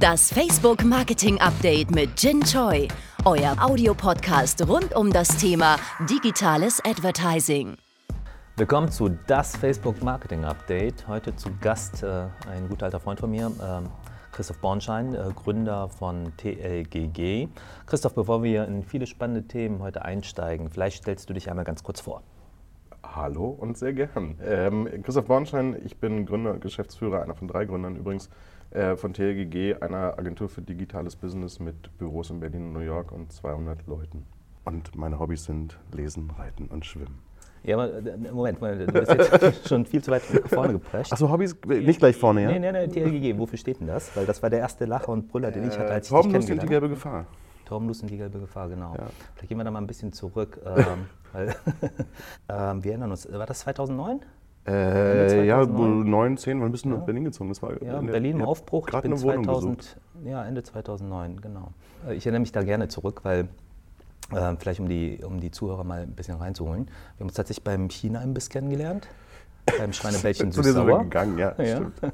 Das Facebook Marketing Update mit Jin Choi, euer Audiopodcast rund um das Thema digitales Advertising. Willkommen zu das Facebook Marketing Update. Heute zu Gast äh, ein guter alter Freund von mir, äh, Christoph Bornschein, äh, Gründer von TLGG. Christoph, bevor wir in viele spannende Themen heute einsteigen, vielleicht stellst du dich einmal ganz kurz vor. Hallo und sehr gern. Ähm, Christoph Bornstein, ich bin Gründer und Geschäftsführer, einer von drei Gründern übrigens, äh, von TLGG, einer Agentur für digitales Business mit Büros in Berlin und New York und 200 Leuten. Und meine Hobbys sind Lesen, Reiten und Schwimmen. Ja, aber äh, Moment, Moment, du bist jetzt schon viel zu weit vorne geprescht. Achso, Hobbys nicht gleich vorne, ja? Nee, nee, nee, TLGG, wofür steht denn das? Weil das war der erste Lacher und Brüller, den ich hatte, als äh, Torben ich dich Lust und die gelbe Gefahr. Torbenlust und die gelbe Gefahr, genau. Ja. Vielleicht gehen wir da mal ein bisschen zurück. ähm, weil, ähm, wir erinnern uns, war das 2009? Äh, ja, 2009? 9, 10, wann bist du Ja. nach Berlin gezogen? Das war Ja, in Berlin im Aufbruch. Ich Gerade bin eine Wohnung 2000, besucht. ja, Ende 2009, genau. Äh, Ich erinnere mich da gerne zurück, weil äh, vielleicht um die, um die Zuhörer mal ein bisschen reinzuholen. Wir haben uns tatsächlich beim China-Imbiss kennengelernt, beim Schweinebällchen Süß-Sauer. gegangen, ja, Ja. stimmt.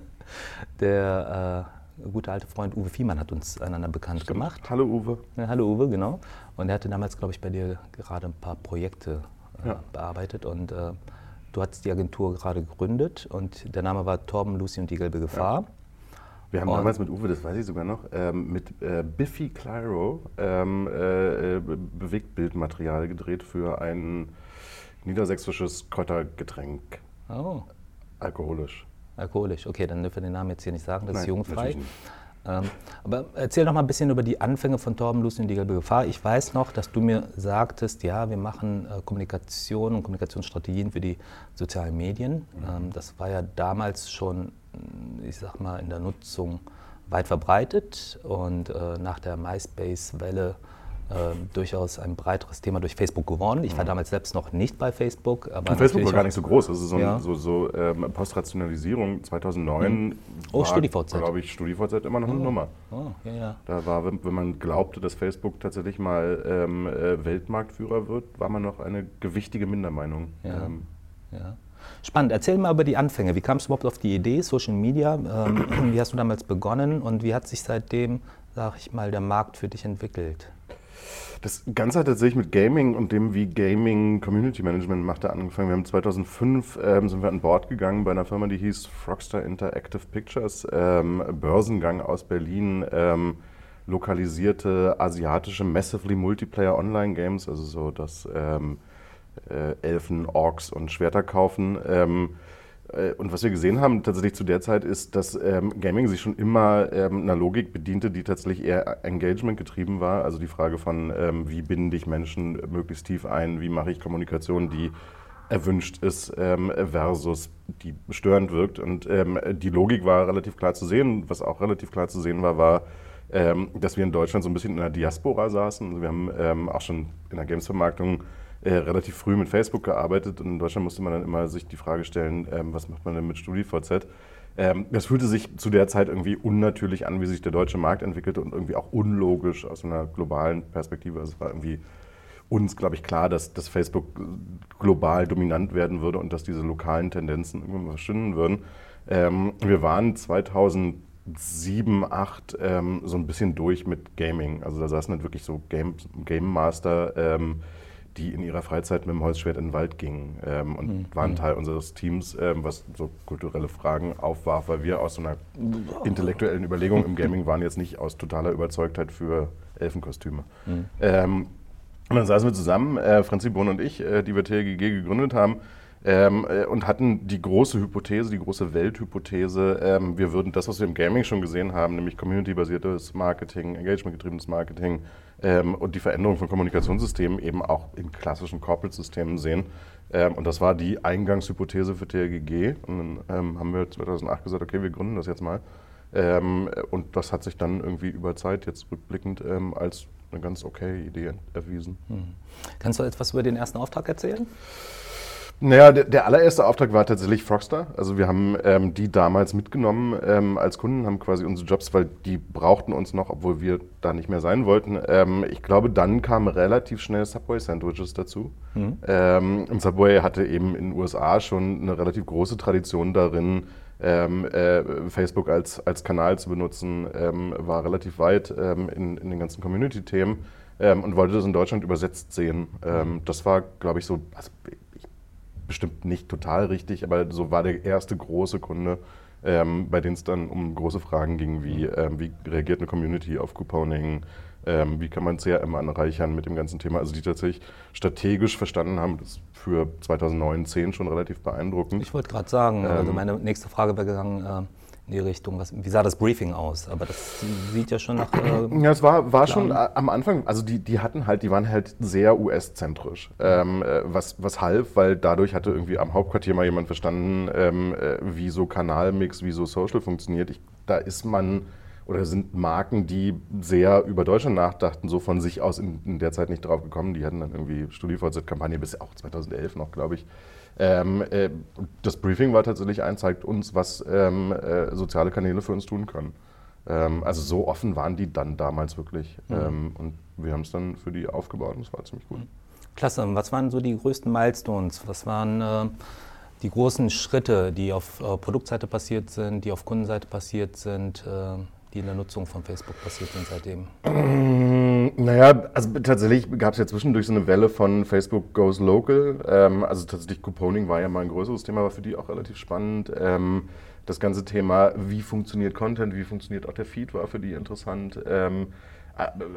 Der äh, gute alte Freund Uwe Fiemann hat uns einander bekannt gemacht. Hallo Uwe. Ja, hallo Uwe, genau. Und er hatte damals, glaube ich, bei dir gerade ein paar Projekte äh, bearbeitet und äh, du hattest die Agentur gerade gegründet und der Name war Torben, Lucy und die gelbe Gefahr. Wir haben Und- damals mit Uwe, das weiß ich sogar noch, ähm, mit äh, Biffy Clyro ähm, äh, äh, Be- Bewegtbildmaterial gedreht für ein niedersächsisches Kräutergetränk, Oh, alkoholisch. alkoholisch. Okay, dann dürfen wir den Namen jetzt hier nicht sagen, das ist Nein, jugendfrei. Ähm, aber erzähl noch mal ein bisschen über die Anfänge von Torben, Lucy und die gelbe Gefahr. Ich weiß noch, dass du mir sagtest, ja, wir machen äh, Kommunikation und Kommunikationsstrategien für die sozialen Medien. Ähm, das war ja damals schon, mh, ich sag mal, in der Nutzung weit verbreitet und äh, nach der MySpace-Welle äh, durchaus ein breiteres Thema durch Facebook geworden. Ich war damals selbst noch nicht bei Facebook. Aber Und Facebook war gar nicht so groß. Also so, ein, Ja. so, so ähm, Postrationalisierung 2009 Oh, war, glaube ich, StudiVZ immer noch eine Nummer. Oh, ja, ja. Da war, wenn, wenn man glaubte, dass Facebook tatsächlich mal ähm, äh, Weltmarktführer wird, war man noch eine gewichtige Mindermeinung. Ja. Ähm, Ja. Spannend. Erzähl mal über die Anfänge. Wie kamst du überhaupt auf die Idee, Social Media? Ähm, wie hast du damals begonnen und wie hat sich seitdem, sag ich mal, der Markt für dich entwickelt? Das Ganze hat tatsächlich mit Gaming und dem, wie Gaming Community Management machte, angefangen. Wir haben 2005 ähm, sind wir an Bord gegangen bei einer Firma, die hieß Frogstar Interactive Pictures, ähm, Börsengang aus Berlin, ähm, lokalisierte asiatische Massively Multiplayer Online Games, also so das ähm, äh, Elfen, Orks und Schwerter kaufen. Äh, und was wir gesehen haben tatsächlich zu der Zeit ist, dass ähm, Gaming sich schon immer ähm, einer Logik bediente, die tatsächlich eher Engagement getrieben war. Also die Frage von, ähm, wie binde ich Menschen möglichst tief ein, wie mache ich Kommunikation, die erwünscht ist ähm, versus die störend wirkt. Und ähm, die Logik war relativ klar zu sehen. Was auch relativ klar zu sehen war, war, ähm, dass wir in Deutschland so ein bisschen in der Diaspora saßen. Also wir haben auch schon in der Games-Vermarktung äh, relativ früh mit Facebook gearbeitet und in Deutschland musste man dann immer sich die Frage stellen, ähm, was macht man denn mit StudiVZ? Ähm, das fühlte sich zu der Zeit irgendwie unnatürlich an, wie sich der deutsche Markt entwickelte und irgendwie auch unlogisch aus einer globalen Perspektive. Also es war irgendwie uns, glaube ich, klar, dass, dass Facebook global dominant werden würde und dass diese lokalen Tendenzen irgendwann verschwinden würden. Ähm, wir waren 2007, 2008 ähm, so ein bisschen durch mit Gaming. Also da saßen halt wirklich so Game, Game Master, ähm, die in ihrer Freizeit mit dem Holzschwert in den Wald gingen ähm, und waren Teil unseres Teams, ähm, was so kulturelle Fragen aufwarf, weil wir aus so einer intellektuellen Überlegung im Gaming waren jetzt nicht aus totaler Überzeugtheit für Elfenkostüme. Ähm, und dann saßen wir zusammen, äh, Franzi Bohn und ich, äh, die wir TLGG gegründet haben, ähm, äh, und hatten die große Hypothese, die große Welthypothese, ähm, wir würden das, was wir im Gaming schon gesehen haben, nämlich community-basiertes Marketing, engagement-getriebenes Marketing ähm, und die Veränderung von Kommunikationssystemen eben auch in klassischen Corporate-Systemen sehen. Ähm, und das war die Eingangshypothese für TLGG. Und dann ähm, haben wir 2008 gesagt, okay, wir gründen das jetzt mal. Ähm, und das hat sich dann irgendwie über Zeit jetzt rückblickend als eine ganz okay Idee erwiesen. Kannst du etwas über den ersten Auftrag erzählen? Naja, der, der allererste Auftrag war tatsächlich Frogstar. Also wir haben ähm, die damals mitgenommen ähm, als Kunden, haben quasi unsere Jobs, weil die brauchten uns noch, obwohl wir da nicht mehr sein wollten. Ähm, ich glaube, dann kamen relativ schnell Subway Sandwiches dazu. Ähm, und Subway hatte eben in den USA schon eine relativ große Tradition darin, ähm, äh, Facebook als, als Kanal zu benutzen, ähm, war relativ weit in, in den ganzen Community-Themen ähm, und wollte das in Deutschland übersetzt sehen. Ähm, das war, glaube ich, so, also, bestimmt nicht total richtig, aber so war der erste große Kunde, ähm, bei denen es dann um große Fragen ging, wie, ähm, wie reagiert eine Community auf Couponing, ähm, wie kann man CRM anreichern mit dem ganzen Thema. Also die tatsächlich strategisch verstanden haben, das ist für 2009, 10 schon relativ beeindruckend. Ich wollte gerade sagen, also meine nächste Frage wäre gegangen, äh, die Richtung, was, wie sah das Briefing aus? Aber das sieht ja schon nach... Äh, Ja, es war, war schon äh, am Anfang, also die, die hatten halt, die waren halt sehr US-zentrisch, ähm, äh, was, was half, weil dadurch hatte irgendwie am Hauptquartier mal jemand verstanden, ähm, äh, wie so Kanalmix, wie so Social funktioniert. Ich, da ist man oder sind Marken, die sehr über Deutschland nachdachten, so von sich aus in, in der Zeit nicht drauf gekommen. Die hatten dann irgendwie StudiVZ-Kampagne bis auch 2011 noch, glaube ich. Ähm, äh, das Briefing war tatsächlich ein, zeigt uns, was ähm, äh, soziale Kanäle für uns tun können. Ähm, also so offen waren die dann damals wirklich. Ähm, und wir haben es dann für die aufgebaut und das war ziemlich gut. Klasse. Was waren so die größten Milestones? Was waren äh, die großen Schritte, die auf äh, Produktseite passiert sind, die auf Kundenseite passiert sind, äh, die in der Nutzung von Facebook passiert sind seitdem? Naja, also tatsächlich gab es ja zwischendurch so eine Welle von Facebook Goes Local. Ähm, also tatsächlich Couponing war ja mal ein größeres Thema, war für die auch relativ spannend. Ähm, das ganze Thema, wie funktioniert Content, wie funktioniert auch der Feed, war für die interessant. Ähm,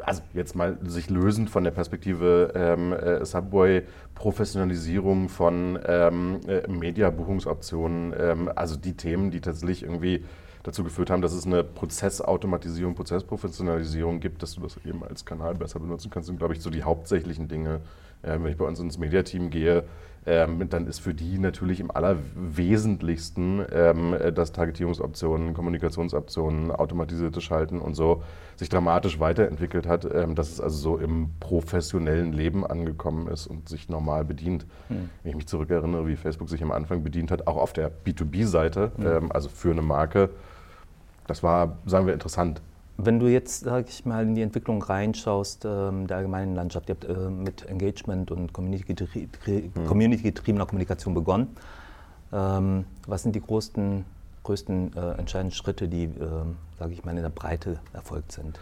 also jetzt mal sich lösend von der Perspektive ähm, äh, Subway, Professionalisierung von ähm, äh, Media-Buchungsoptionen, ähm, also die Themen, die tatsächlich irgendwie dazu geführt haben, dass es eine Prozessautomatisierung, Prozessprofessionalisierung gibt, dass du das eben als Kanal besser benutzen kannst, sind, glaube ich, so die hauptsächlichen Dinge. Äh, wenn ich bei uns ins Mediateam gehe, ähm, dann ist für die natürlich im Allerwesentlichsten, ähm, dass Targetierungsoptionen, Kommunikationsoptionen, automatisierte Schalten und so sich dramatisch weiterentwickelt hat, ähm, dass es also so im professionellen Leben angekommen ist und sich normal bedient. Wenn ich mich zurückerinnere, wie Facebook sich am Anfang bedient hat, auch auf der B2B-Seite, ähm, also für eine Marke, das war, sagen wir, interessant. Wenn du jetzt, sag ich mal, in die Entwicklung reinschaust, ähm, der allgemeinen Landschaft, ihr habt äh, mit Engagement und community-getriebener Community Kommunikation begonnen. Ähm, was sind die größten, größten äh, entscheidenden Schritte, die, ähm, sage ich mal, in der Breite erfolgt sind?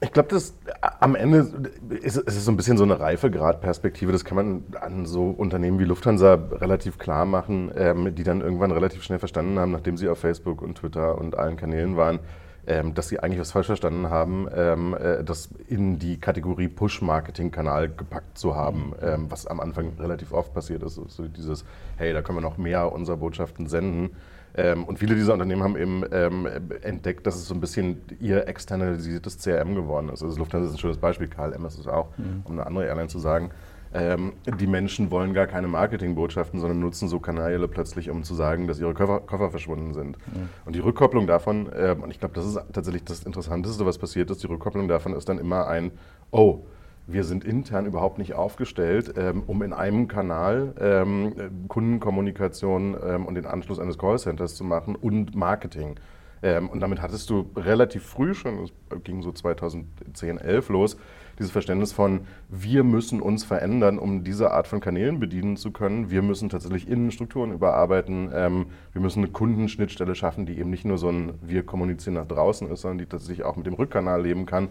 Ich glaube, das am Ende ist es ist so ein bisschen so eine Reifegradperspektive. Das kann man an so Unternehmen wie Lufthansa relativ klar machen, ähm, die dann irgendwann relativ schnell verstanden haben, nachdem sie auf Facebook und Twitter und allen Kanälen waren, ähm, dass sie eigentlich was falsch verstanden haben, ähm, äh, das in die Kategorie Push-Marketing-Kanal gepackt zu haben, ähm, was am Anfang relativ oft passiert ist. So dieses, hey, da können wir noch mehr unserer Botschaften senden. Ähm, und viele dieser Unternehmen haben eben ähm, entdeckt, dass es so ein bisschen ihr externalisiertes CRM geworden ist. Also Lufthansa ist ein schönes Beispiel, KLM ist es auch, um eine andere Airline zu sagen. Ähm, die Menschen wollen gar keine Marketingbotschaften, sondern nutzen so Kanäle plötzlich, um zu sagen, dass ihre Koffer, Koffer verschwunden sind. Und die Rückkopplung davon, ähm, und ich glaube, das ist tatsächlich das Interessanteste, was passiert ist, die Rückkopplung davon ist dann immer ein, oh, wir sind intern überhaupt nicht aufgestellt, ähm, um in einem Kanal ähm, Kundenkommunikation ähm, und den Anschluss eines Callcenters zu machen und Marketing. Ähm, und damit hattest du relativ früh schon, es ging so 2010, 11 los, dieses Verständnis von, wir müssen uns verändern, um diese Art von Kanälen bedienen zu können. Wir müssen tatsächlich Innenstrukturen überarbeiten. Ähm, wir müssen eine Kundenschnittstelle schaffen, die eben nicht nur so ein Wir kommunizieren nach draußen ist, sondern die tatsächlich auch mit dem Rückkanal leben kann.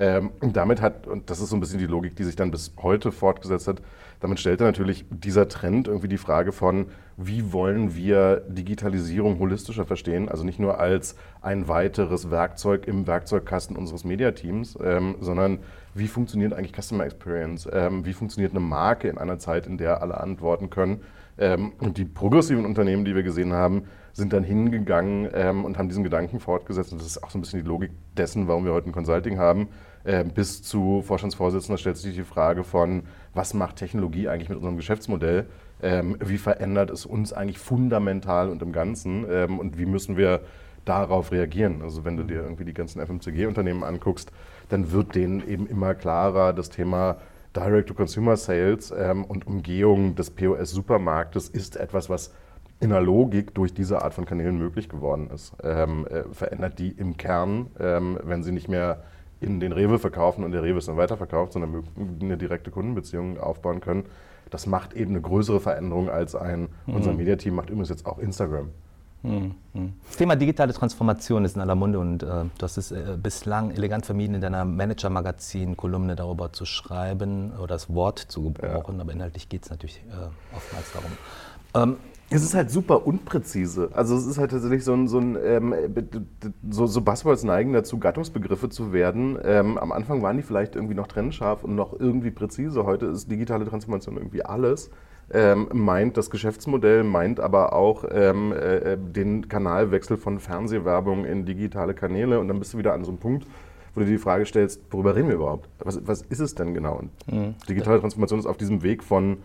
Ähm, und damit hat, und das ist so ein bisschen die Logik, die sich dann bis heute fortgesetzt hat, damit stellte natürlich dieser Trend irgendwie die Frage von, wie wollen wir Digitalisierung holistischer verstehen, also nicht nur als ein weiteres Werkzeug im Werkzeugkasten unseres Mediateams, ähm, sondern wie funktioniert eigentlich Customer Experience, ähm, wie funktioniert eine Marke in einer Zeit, in der alle antworten können. Ähm, und die progressiven Unternehmen, die wir gesehen haben, sind dann hingegangen ähm, und haben diesen Gedanken fortgesetzt. Und das ist auch so ein bisschen die Logik dessen, warum wir heute ein Consulting haben. Äh, bis zu Vorstandsvorsitzender stellt sich die Frage von, was macht Technologie eigentlich mit unserem Geschäftsmodell? Ähm, wie verändert es uns eigentlich fundamental und im Ganzen? Ähm, und wie müssen wir darauf reagieren? Also wenn du dir irgendwie die ganzen FMCG-Unternehmen anguckst, dann wird denen eben immer klarer, das Thema Direct-to-Consumer-Sales ähm, und Umgehung des POS-Supermarktes ist etwas, was in der Logik durch diese Art von Kanälen möglich geworden ist. Ähm, äh, verändert die im Kern, ähm, wenn sie nicht mehr in den Rewe verkaufen und der Rewe es dann weiterverkauft, sondern eine direkte Kundenbeziehung aufbauen können. Das macht eben eine größere Veränderung als ein, unser Mediateam macht übrigens jetzt auch Instagram. Das Thema digitale Transformation ist in aller Munde und äh, du hast es äh, bislang elegant vermieden, in deiner Manager-Magazin-Kolumne darüber zu schreiben oder das Wort zu gebrauchen, ja. aber inhaltlich geht es natürlich äh, oftmals darum. Ähm, es ist halt super unpräzise. Also es ist halt tatsächlich so ein, so, ein ähm, so, so Buzzwords neigen dazu, Gattungsbegriffe zu werden. Ähm, am Anfang waren die vielleicht irgendwie noch trennscharf und noch irgendwie präzise. Heute ist digitale Transformation irgendwie alles. Ähm, meint das Geschäftsmodell, meint aber auch ähm, äh, den Kanalwechsel von Fernsehwerbung in digitale Kanäle. Und dann bist du wieder an so einem Punkt, wo du dir die Frage stellst, worüber reden wir überhaupt? Was, was ist es denn genau? Und mhm. digitale Transformation ist auf diesem Weg von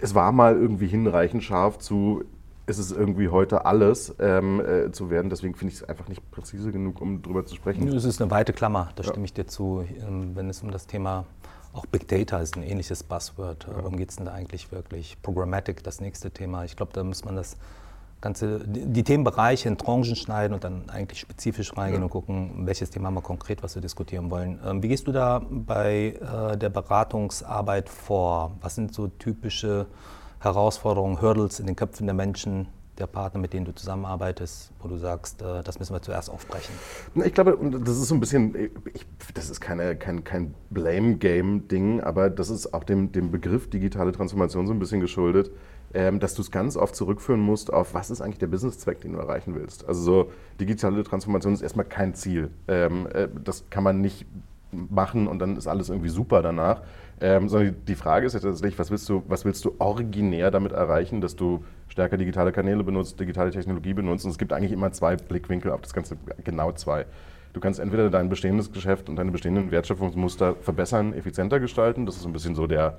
es war mal irgendwie hinreichend scharf zu, ist es irgendwie heute alles ähm, äh, zu werden. Deswegen finde ich es einfach nicht präzise genug, um darüber zu sprechen. Es ist eine weite Klammer, da ja. stimme ich dir zu, ähm, wenn es um das Thema auch Big Data ist ein ähnliches Buzzword. Ja. Worum geht es denn da eigentlich wirklich? Programmatic, das nächste Thema. Ich glaube, da muss man das ganze, die Themenbereiche in Tranchen schneiden und dann eigentlich spezifisch reingehen ja. und gucken, welches Thema wir konkret, was wir diskutieren wollen. Ähm, wie gehst du da bei äh, der Beratungsarbeit vor? Was sind so typische Herausforderungen, Hurdles in den Köpfen der Menschen, der Partner, mit denen du zusammenarbeitest, wo du sagst, äh, das müssen wir zuerst aufbrechen? Ich glaube, das ist so ein bisschen, ich, das ist keine, kein, kein Blame-Game-Ding, aber das ist auch dem, dem Begriff digitale Transformation so ein bisschen geschuldet ähm, dass du es ganz oft zurückführen musst auf, was ist eigentlich der Businesszweck, den du erreichen willst. Also so digitale Transformation ist erstmal kein Ziel. Ähm, äh, das kann man nicht machen und dann ist alles irgendwie super danach. Ähm, sondern die Frage ist ja tatsächlich, was willst, du, was willst du originär damit erreichen, dass du stärker digitale Kanäle benutzt, digitale Technologie benutzt. Und es gibt eigentlich immer zwei Blickwinkel auf das Ganze, genau zwei. Du kannst entweder dein bestehendes Geschäft und deine bestehenden Wertschöpfungsmuster verbessern, effizienter gestalten. Das ist ein bisschen so der,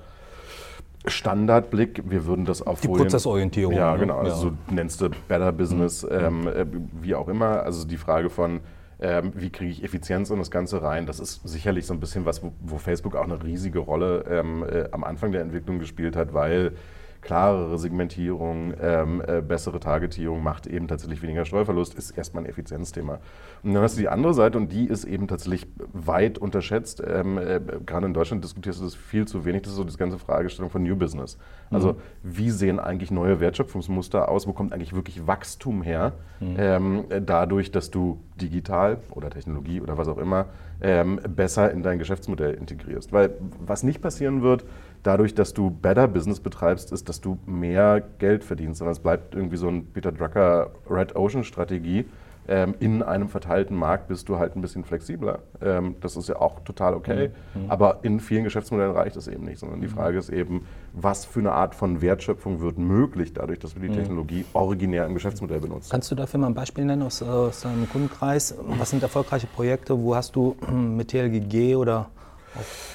Standardblick, wir würden das auf Die Folien, Prozessorientierung. Ja, ne? genau. Also ja. so nennst du Better Business, mhm. ähm, äh, wie auch immer. Also die Frage von, ähm, wie kriege ich Effizienz in das Ganze rein, das ist sicherlich so ein bisschen was, wo, wo Facebook auch eine riesige Rolle ähm, äh, am Anfang der Entwicklung gespielt hat, weil klarere Segmentierung, ähm, äh, bessere Targetierung macht eben tatsächlich weniger Steuerverlust, ist erstmal ein Effizienzthema. Und dann hast du die andere Seite und die ist eben tatsächlich weit unterschätzt. Ähm, äh, gerade in Deutschland diskutierst du das viel zu wenig. Das ist so die ganze Fragestellung von New Business. Also mhm. wie sehen eigentlich neue Wertschöpfungsmuster aus? Wo kommt eigentlich wirklich Wachstum her? Mhm. Ähm, dadurch, dass du digital oder Technologie oder was auch immer ähm, besser in dein Geschäftsmodell integrierst. Weil was nicht passieren wird, dadurch, dass du Better Business betreibst, ist, dass du mehr Geld verdienst, sondern es bleibt irgendwie so ein Peter Drucker Red Ocean Strategie. Ähm, in einem verteilten Markt bist du halt ein bisschen flexibler. Ähm, das ist ja auch total okay. Mhm. Aber in vielen Geschäftsmodellen reicht es eben nicht, sondern die mhm. Frage ist eben, was für eine Art von Wertschöpfung wird möglich dadurch, dass wir die mhm. Technologie originär im Geschäftsmodell benutzen. Kannst du dafür mal ein Beispiel nennen aus, aus deinem Kundenkreis? Was sind erfolgreiche Projekte? Wo hast du mit TLGG oder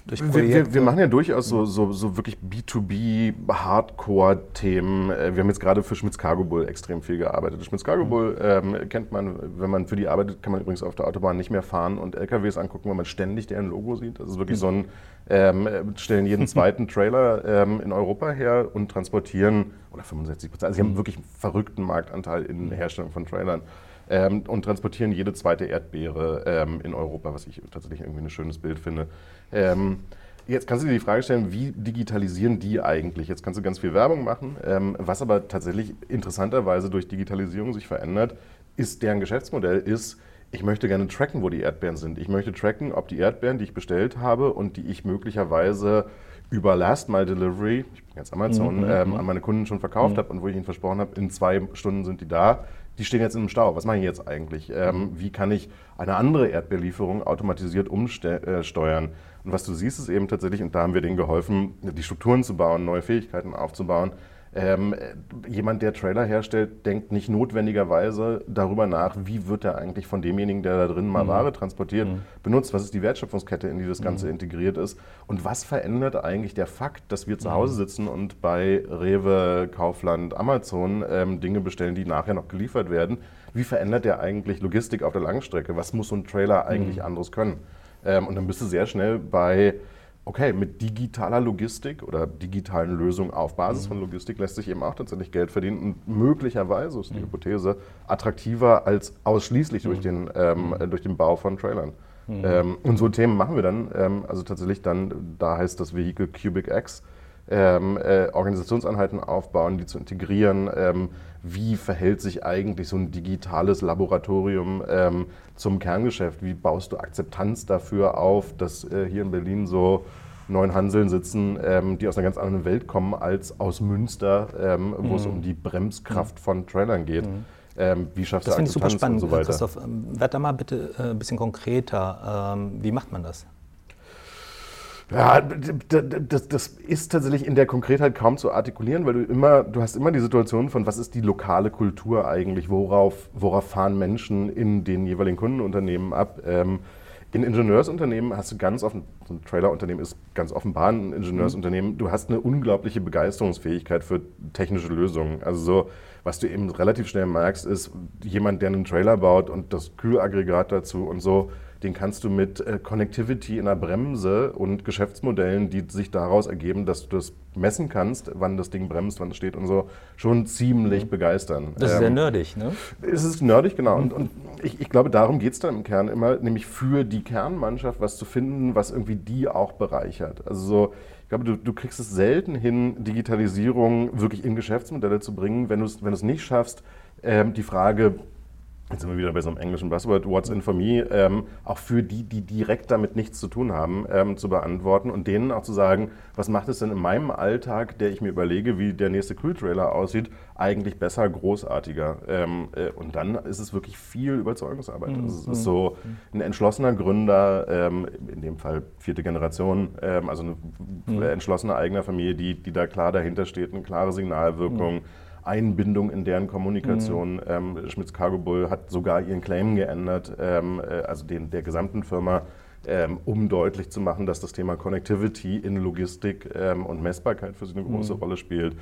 wir, wir, wir, machen ja durchaus so, so, so wirklich B2B-Hardcore-Themen. Äh, wir haben jetzt gerade für Schmitz Cargo Bull extrem viel gearbeitet. Schmitz Cargo mhm. Bull ähm, kennt man, wenn man für die arbeitet, kann man übrigens auf der Autobahn nicht mehr fahren und LKWs angucken, weil man ständig deren Logo sieht. Das ist wirklich mhm. so ein, ähm, stellen jeden zweiten Trailer ähm, in Europa her und transportieren, oder 65 Prozent, also sie haben mhm. wirklich einen verrückten Marktanteil in der Herstellung von Trailern ähm, und transportieren jede zweite Erdbeere ähm, in Europa, was ich tatsächlich irgendwie ein schönes Bild finde. Ähm, jetzt kannst du dir die Frage stellen, wie digitalisieren die eigentlich? Jetzt kannst du ganz viel Werbung machen, ähm, was aber tatsächlich interessanterweise durch Digitalisierung sich verändert, ist deren Geschäftsmodell ist, ich möchte gerne tracken, wo die Erdbeeren sind. Ich möchte tracken, ob die Erdbeeren, die ich bestellt habe und die ich möglicherweise über Last Mile Delivery, ich bin jetzt Amazon, mhm, ähm, mhm. an meine Kunden schon verkauft mhm. habe und wo ich ihnen versprochen habe, in zwei Stunden sind die da, die stehen jetzt im Stau. Was mache ich jetzt eigentlich? Ähm, mhm. wie kann ich eine andere Erdbeerlieferung automatisiert umsteuern? Äh, und was du siehst, ist eben tatsächlich, und da haben wir denen geholfen, die Strukturen zu bauen, neue Fähigkeiten aufzubauen, ähm, jemand, der Trailer herstellt, denkt nicht notwendigerweise darüber nach, wie wird er eigentlich von demjenigen, der da drin mal mhm. Ware transportiert, mhm. benutzt. Was ist die Wertschöpfungskette, in die das Ganze mhm. integriert ist? Und was verändert eigentlich der Fakt, dass wir zu Hause mhm. sitzen und bei Rewe, Kaufland, Amazon ähm, Dinge bestellen, die nachher noch geliefert werden? Wie verändert der eigentlich Logistik auf der Langstrecke? Was muss so ein Trailer eigentlich mhm. anderes können? Ähm, und dann bist du sehr schnell bei okay, mit digitaler Logistik oder digitalen Lösungen auf Basis mhm. von Logistik lässt sich eben auch tatsächlich Geld verdienen und möglicherweise ist die mhm. Hypothese attraktiver als ausschließlich mhm. durch, den, ähm, mhm. durch den Bau von Trailern. Mhm. Ähm, und so Themen machen wir dann, ähm, also tatsächlich dann, da heißt das Vehikel Cubic X, ähm, äh, Organisationseinheiten aufbauen, die zu integrieren. Ähm, wie verhält sich eigentlich so ein digitales Laboratorium ähm, zum Kerngeschäft? Wie baust du Akzeptanz dafür auf, dass äh, hier in Berlin so neun Hanseln sitzen, ähm, die aus einer ganz anderen Welt kommen als aus Münster, ähm, wo mhm. es um die Bremskraft mhm. von Trailern geht? Mhm. Ähm, wie schaffst du Das finde ich super spannend, so Christoph. Ähm, werd da mal bitte äh, ein bisschen konkreter. Wie macht man das? Ja, das, das, ist tatsächlich in der Konkretheit kaum zu artikulieren, weil du immer, du hast immer die Situation von, was ist die lokale Kultur eigentlich, worauf, worauf fahren Menschen in den jeweiligen Kundenunternehmen ab. Ähm, in Ingenieursunternehmen hast du ganz offen, so ein Trailerunternehmen ist ganz offenbar ein Ingenieursunternehmen, du hast eine unglaubliche Begeisterungsfähigkeit für technische Lösungen. Also so, was du eben relativ schnell merkst, ist jemand, der einen Trailer baut und das Kühlaggregat dazu und so, den kannst du mit äh, Connectivity in der Bremse und Geschäftsmodellen, die sich daraus ergeben, dass du das messen kannst, wann das Ding bremst, wann es steht und so, schon ziemlich mhm. begeistern. Das ist ähm, sehr nerdig, ne? Es ist nerdig, genau. Und, und ich, ich, glaube, darum geht es dann im Kern immer, nämlich für die Kernmannschaft was zu finden, was irgendwie die auch bereichert. Also so, ich glaube, du, du kriegst es selten hin, Digitalisierung wirklich in Geschäftsmodelle zu bringen, wenn du es wenn nicht schaffst, ähm, die Frage, Jetzt sind wir wieder bei so einem englischen Buzzword, What's in for me, ähm, auch für die, die direkt damit nichts zu tun haben, ähm, zu beantworten und denen auch zu sagen, was macht es denn in meinem Alltag, der ich mir überlege, wie der nächste Crew-Trailer aussieht, eigentlich besser, großartiger. Ähm, äh, und dann ist es wirklich viel Überzeugungsarbeit. Mhm. Also es ist so ein entschlossener Gründer, ähm, in dem Fall vierte Generation, ähm, also eine mhm. entschlossene eigene Familie, die, die da klar dahinter steht, eine klare Signalwirkung. Mhm Einbindung in deren Kommunikation. Mhm. Ähm, Schmitz Cargo Bull hat sogar ihren Claim geändert, ähm, äh, also den der gesamten Firma, ähm, um deutlich zu machen, dass das Thema Connectivity in Logistik ähm, und Messbarkeit für sie eine große mhm. Rolle spielt.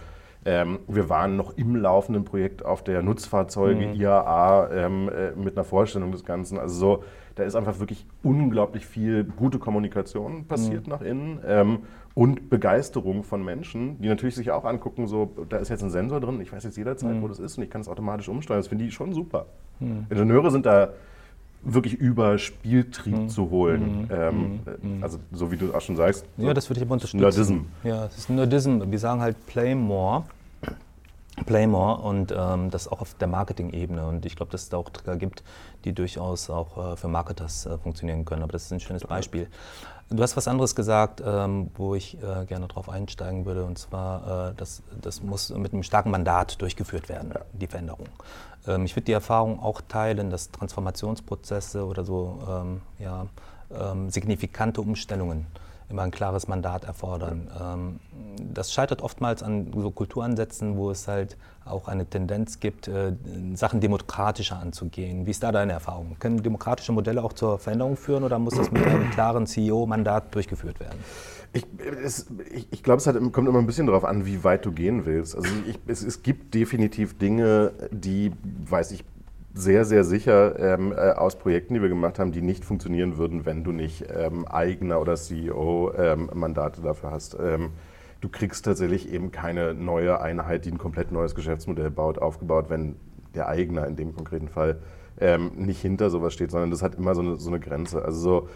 Ähm, wir waren noch im laufenden Projekt auf der Nutzfahrzeuge mhm. IAA ähm, äh, mit einer Vorstellung des Ganzen. Also so, da ist einfach wirklich unglaublich viel gute Kommunikation passiert mhm. nach innen ähm, und Begeisterung von Menschen, die natürlich sich auch angucken, so, da ist jetzt ein Sensor drin, ich weiß jetzt jederzeit, mhm. wo das ist und ich kann es automatisch umsteuern. Das finde ich schon super. Mhm. Ingenieure sind da wirklich über Spieltrieb mhm. zu holen. Mhm. Ähm, mhm. Also so wie du auch schon sagst. So ja, das würde ich aber unterstützen. Nerdism. Ja, es ist Nerdism. Wir sagen halt Play More. Playmore und ähm, das auch auf der Marketing-Ebene. Und ich glaube, dass es da auch Trigger gibt, die durchaus auch äh, für Marketers äh, funktionieren können. Aber das ist ein schönes Beispiel. Du hast was anderes gesagt, ähm, wo ich äh, gerne darauf einsteigen würde, und zwar, äh, das, das muss mit einem starken Mandat durchgeführt werden, ja. die Veränderung. Ähm, ich würde die Erfahrung auch teilen, dass Transformationsprozesse oder so ähm, ja, ähm, signifikante Umstellungen immer ein klares Mandat erfordern. Ähm, das scheitert oftmals an so Kulturansätzen, wo es halt auch eine Tendenz gibt, äh, Sachen demokratischer anzugehen. Wie ist da deine Erfahrung? Können demokratische Modelle auch zur Veränderung führen oder muss das mit einem klaren CEO-Mandat durchgeführt werden? Ich, ich, ich glaube, es hat, kommt immer ein bisschen darauf an, wie weit du gehen willst. Also ich, es, es gibt definitiv Dinge, die, weiß ich, sehr, sehr sicher ähm, äh, aus Projekten, die wir gemacht haben, die nicht funktionieren würden, wenn du nicht ähm, eigener oder CEO-Mandate ähm, dafür hast. Ähm, du kriegst tatsächlich eben keine neue Einheit, die ein komplett neues Geschäftsmodell baut, aufgebaut, wenn der Eigner in dem konkreten Fall ähm, nicht hinter sowas steht, sondern das hat immer so eine, so eine Grenze. Also so,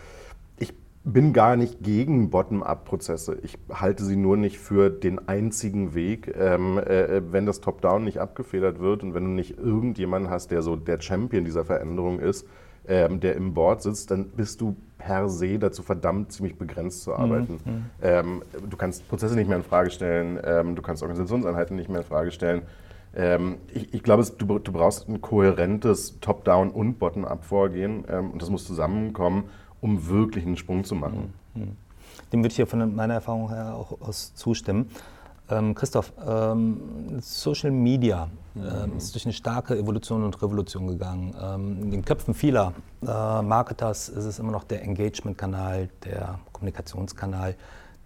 bin gar nicht gegen Bottom-up-Prozesse. Ich halte sie nur nicht für den einzigen Weg, ähm, äh, wenn das Top-Down nicht abgefedert wird und wenn du nicht irgendjemanden hast, der so der Champion dieser Veränderung ist, ähm, der im Board sitzt, dann bist du per se dazu verdammt, ziemlich begrenzt zu arbeiten. Mhm. mhm. Ähm, du kannst Prozesse nicht mehr in Frage stellen, ähm, du kannst Organisationseinheiten nicht mehr in Frage stellen. Ähm, ich, ich, glaube, du, du, brauchst ein kohärentes Top-Down- und Bottom-up-Vorgehen ähm, und das muss zusammenkommen um wirklich einen Sprung zu machen. Mhm. Dem würde ich ja von meiner Erfahrung her auch aus zustimmen. Ähm, Christoph, ähm, Social Media ähm, ist durch eine starke Evolution und Revolution gegangen. Ähm, in den Köpfen vieler äh, Marketers ist es immer noch der Engagement-Kanal, der Kommunikationskanal,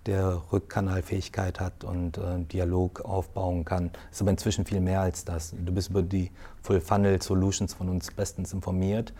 der Rückkanalfähigkeit hat und äh, Dialog aufbauen kann. Ist aber inzwischen viel mehr als das. Du bist über die Full-Funnel-Solutions von uns bestens informiert.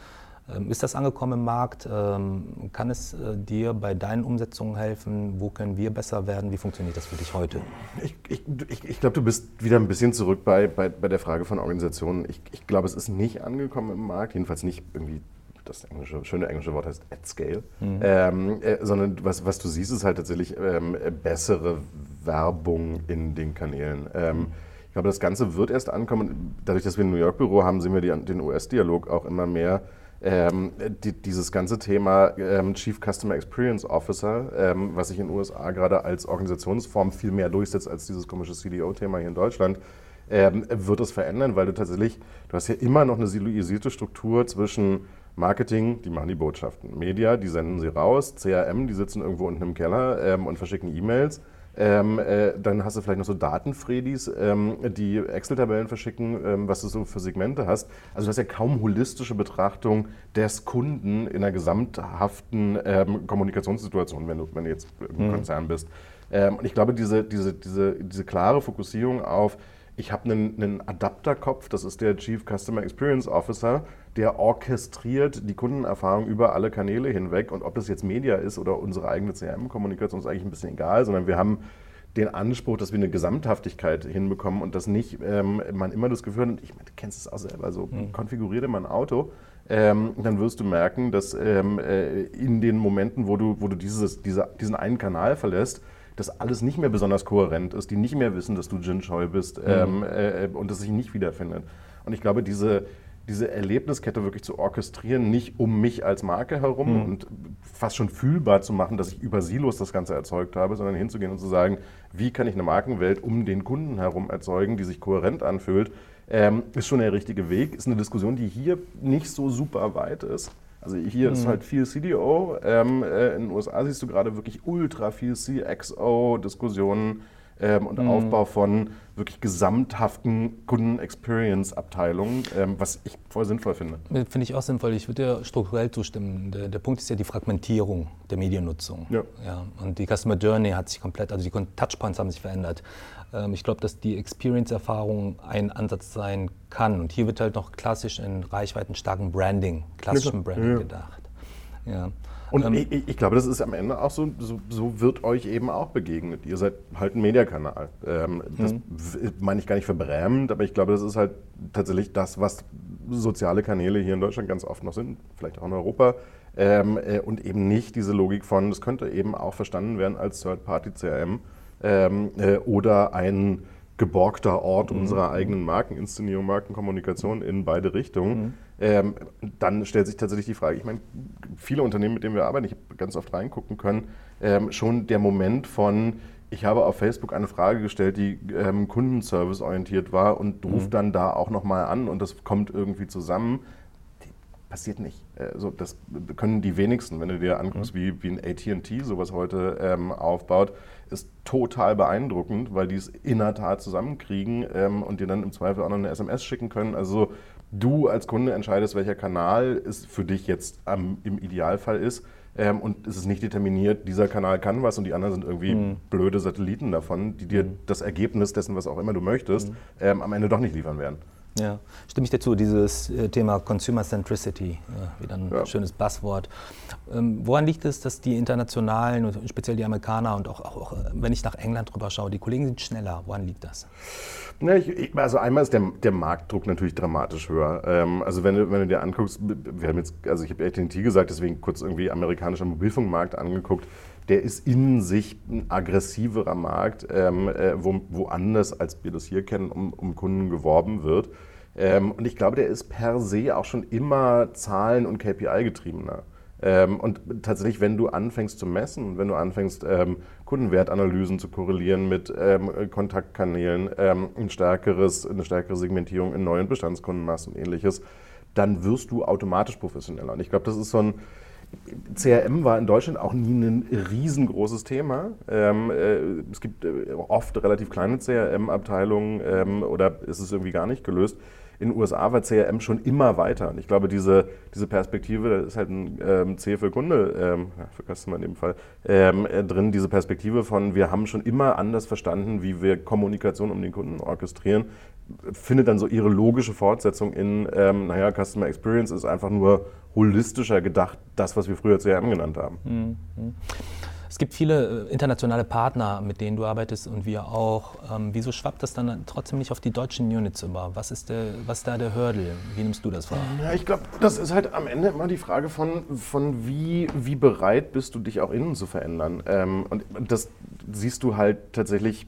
Ähm, ist das angekommen im Markt? Ähm, kann es äh, dir bei deinen Umsetzungen helfen? Wo können wir besser werden? Wie funktioniert das für dich heute? Ich, ich, ich, ich glaube, du bist wieder ein bisschen zurück bei, bei, bei der Frage von Organisationen. Ich, ich glaube, es ist nicht angekommen im Markt, jedenfalls nicht irgendwie das englische, schöne englische Wort heißt at scale, mhm. ähm, äh, sondern was, was du siehst, ist halt tatsächlich ähm, bessere Werbung in den Kanälen. Ähm, mhm. Ich glaube, das Ganze wird erst ankommen. Dadurch, dass wir ein New York-Büro haben, sehen wir die, den US-Dialog auch immer mehr. Ähm, die, dieses ganze Thema ähm, Chief Customer Experience Officer, ähm, was sich in den USA gerade als Organisationsform viel mehr durchsetzt als dieses komische CDO-Thema hier in Deutschland, ähm, wird es verändern, weil du tatsächlich, du hast ja immer noch eine siloisierte Struktur zwischen Marketing, die machen die Botschaften, Media, die senden sie raus, CRM, die sitzen irgendwo unten im Keller ähm, und verschicken E-Mails ähm, äh, dann hast du vielleicht noch so Datenfredis, ähm, die Excel-Tabellen verschicken, ähm, was du so für Segmente hast. Also du hast ja kaum holistische Betrachtung des Kunden in einer gesamthaften ähm, Kommunikationssituation, wenn du, wenn du jetzt im mhm. Konzern bist. Ähm, und ich glaube, diese, diese, diese, diese klare Fokussierung auf ich habe einen, einen Adapterkopf, das ist der Chief Customer Experience Officer, der orchestriert die Kundenerfahrung über alle Kanäle hinweg. Und ob das jetzt Media ist oder unsere eigene CRM-Kommunikation, ist eigentlich ein bisschen egal, sondern wir haben den Anspruch, dass wir eine Gesamthaftigkeit hinbekommen und dass nicht ähm, man immer das Gefühl hat, ich meine, du kennst es auch selber, so mhm. konfiguriere mal ein Auto, ähm, dann wirst du merken, dass ähm, äh, in den Momenten, wo du, wo du dieses, diese, diesen einen Kanal verlässt, dass alles nicht mehr besonders kohärent ist, die nicht mehr wissen, dass du Jin Choi bist mhm. ähm, äh, und das sich nicht wiederfindet. Und ich glaube, diese, diese Erlebniskette wirklich zu orchestrieren, nicht um mich als Marke herum mhm. und fast schon fühlbar zu machen, dass ich über Silos das Ganze erzeugt habe, sondern hinzugehen und zu sagen, wie kann ich eine Markenwelt um den Kunden herum erzeugen, die sich kohärent anfühlt, ähm, ist schon der richtige Weg. Ist eine Diskussion, die hier nicht so super weit ist. Also hier mhm. ist halt viel CDO. Ähm, äh, in den USA siehst du gerade wirklich ultra viel CXO-Diskussionen ähm, und mhm. Aufbau von wirklich gesamthaften Kunden-Experience-Abteilungen, ähm, was ich voll sinnvoll finde. Finde ich auch sinnvoll. Ich würde dir strukturell zustimmen. Der, der, Punkt ist ja die Fragmentierung der Mediennutzung. Ja. Ja, und die Customer Journey hat sich komplett, also die Touchpoints haben sich verändert. Ähm, ich glaube, dass die Experience-Erfahrung ein Ansatz sein kann. Und hier wird halt noch klassisch in reichweitenstarken Branding, klassischem Branding ja. gedacht. Ja. Und ähm, ich, ich, glaube, das ist am Ende auch so, so, so, wird euch eben auch begegnet. Ihr seid halt ein Mediakanal. Ähm, das mhm. meine ich gar nicht verbrämend, aber ich glaube, das ist halt tatsächlich das, was soziale Kanäle hier in Deutschland ganz oft noch sind, vielleicht auch in Europa. Ähm, äh, und eben nicht diese Logik von, das könnte eben auch verstanden werden als Third-Party-CRM ähm, äh, oder ein geborgter Ort mhm. unserer eigenen Markeninszenierung, Markenkommunikation in beide Richtungen. Mhm. Ähm, dann stellt sich tatsächlich die Frage, ich meine, viele Unternehmen, mit denen wir arbeiten, ich habe ganz oft reingucken können, ähm, schon der Moment von, ich habe auf Facebook eine Frage gestellt, die ähm, kundenservice orientiert war und ruft mhm. dann da auch nochmal an und das kommt irgendwie zusammen passiert nicht. Also das können die wenigsten. Wenn du dir anguckst, mhm. wie, wie ein ATT sowas heute ähm, aufbaut, ist total beeindruckend, weil die es in der Tat zusammenkriegen ähm, und dir dann im Zweifel auch noch eine SMS schicken können. Also du als Kunde entscheidest, welcher Kanal es für dich jetzt ähm, im Idealfall ist. Ähm, und es ist nicht determiniert, dieser Kanal kann was und die anderen sind irgendwie mhm. blöde Satelliten davon, die dir mhm. das Ergebnis dessen, was auch immer du möchtest, mhm. ähm, am Ende doch nicht liefern werden. Ja, stimme ich dazu. Dieses äh, Thema Consumer Centricity, ja, wieder ein ja. schönes Buzzword. Ähm, woran liegt es, dass die internationalen und speziell die Amerikaner und auch, auch, auch, wenn ich nach England drüber schaue, die Kollegen sind schneller? Woran liegt das? Ja, ich, also einmal ist der, der, Marktdruck natürlich dramatisch höher. Ähm, also wenn wenn du dir anguckst, wir haben jetzt, also ich habe AT&T gesagt, deswegen kurz irgendwie amerikanischer Mobilfunkmarkt angeguckt der ist in sich ein aggressiverer Markt, ähm, äh, wo, woanders, als wir das hier kennen, um, um Kunden geworben wird. Ähm, und ich glaube, der ist per se auch schon immer Zahlen- und KPI-getriebener. Ähm, und tatsächlich, wenn du anfängst zu messen, wenn du anfängst, ähm, Kundenwertanalysen zu korrelieren mit ähm, Kontaktkanälen, ähm, ein stärkeres, eine stärkere Segmentierung in neuen Bestandskundenmassen und ähnliches, dann wirst du automatisch professioneller. Und ich glaube, das ist so ein, CRM war in Deutschland auch nie ein riesengroßes Thema. Ähm, äh, es gibt äh, oft relativ kleine CRM-Abteilungen ähm, oder ist es irgendwie gar nicht gelöst. In den USA war CRM schon immer weiter. Und ich glaube, diese, diese Perspektive, da ist halt ein ähm, C für Kunde, ähm, für Customer in dem Fall, ähm, äh, drin, diese Perspektive von, wir haben schon immer anders verstanden, wie wir Kommunikation um den Kunden orchestrieren, findet dann so ihre logische Fortsetzung in, ähm, naja, Customer Experience ist einfach nur holistischer gedacht, das, was wir früher CRM genannt haben. Mhm. Es gibt viele äh, internationale Partner, mit denen du arbeitest und wir auch. Ähm, wieso schwappt das dann trotzdem nicht auf die deutschen Units über? Was ist, der, was ist da der Hurdle? Wie nimmst du das wahr? Ja, ich glaube, das ist halt am Ende immer die Frage von, von wie, wie bereit bist du, dich auch innen zu verändern. Ähm, und das siehst du halt tatsächlich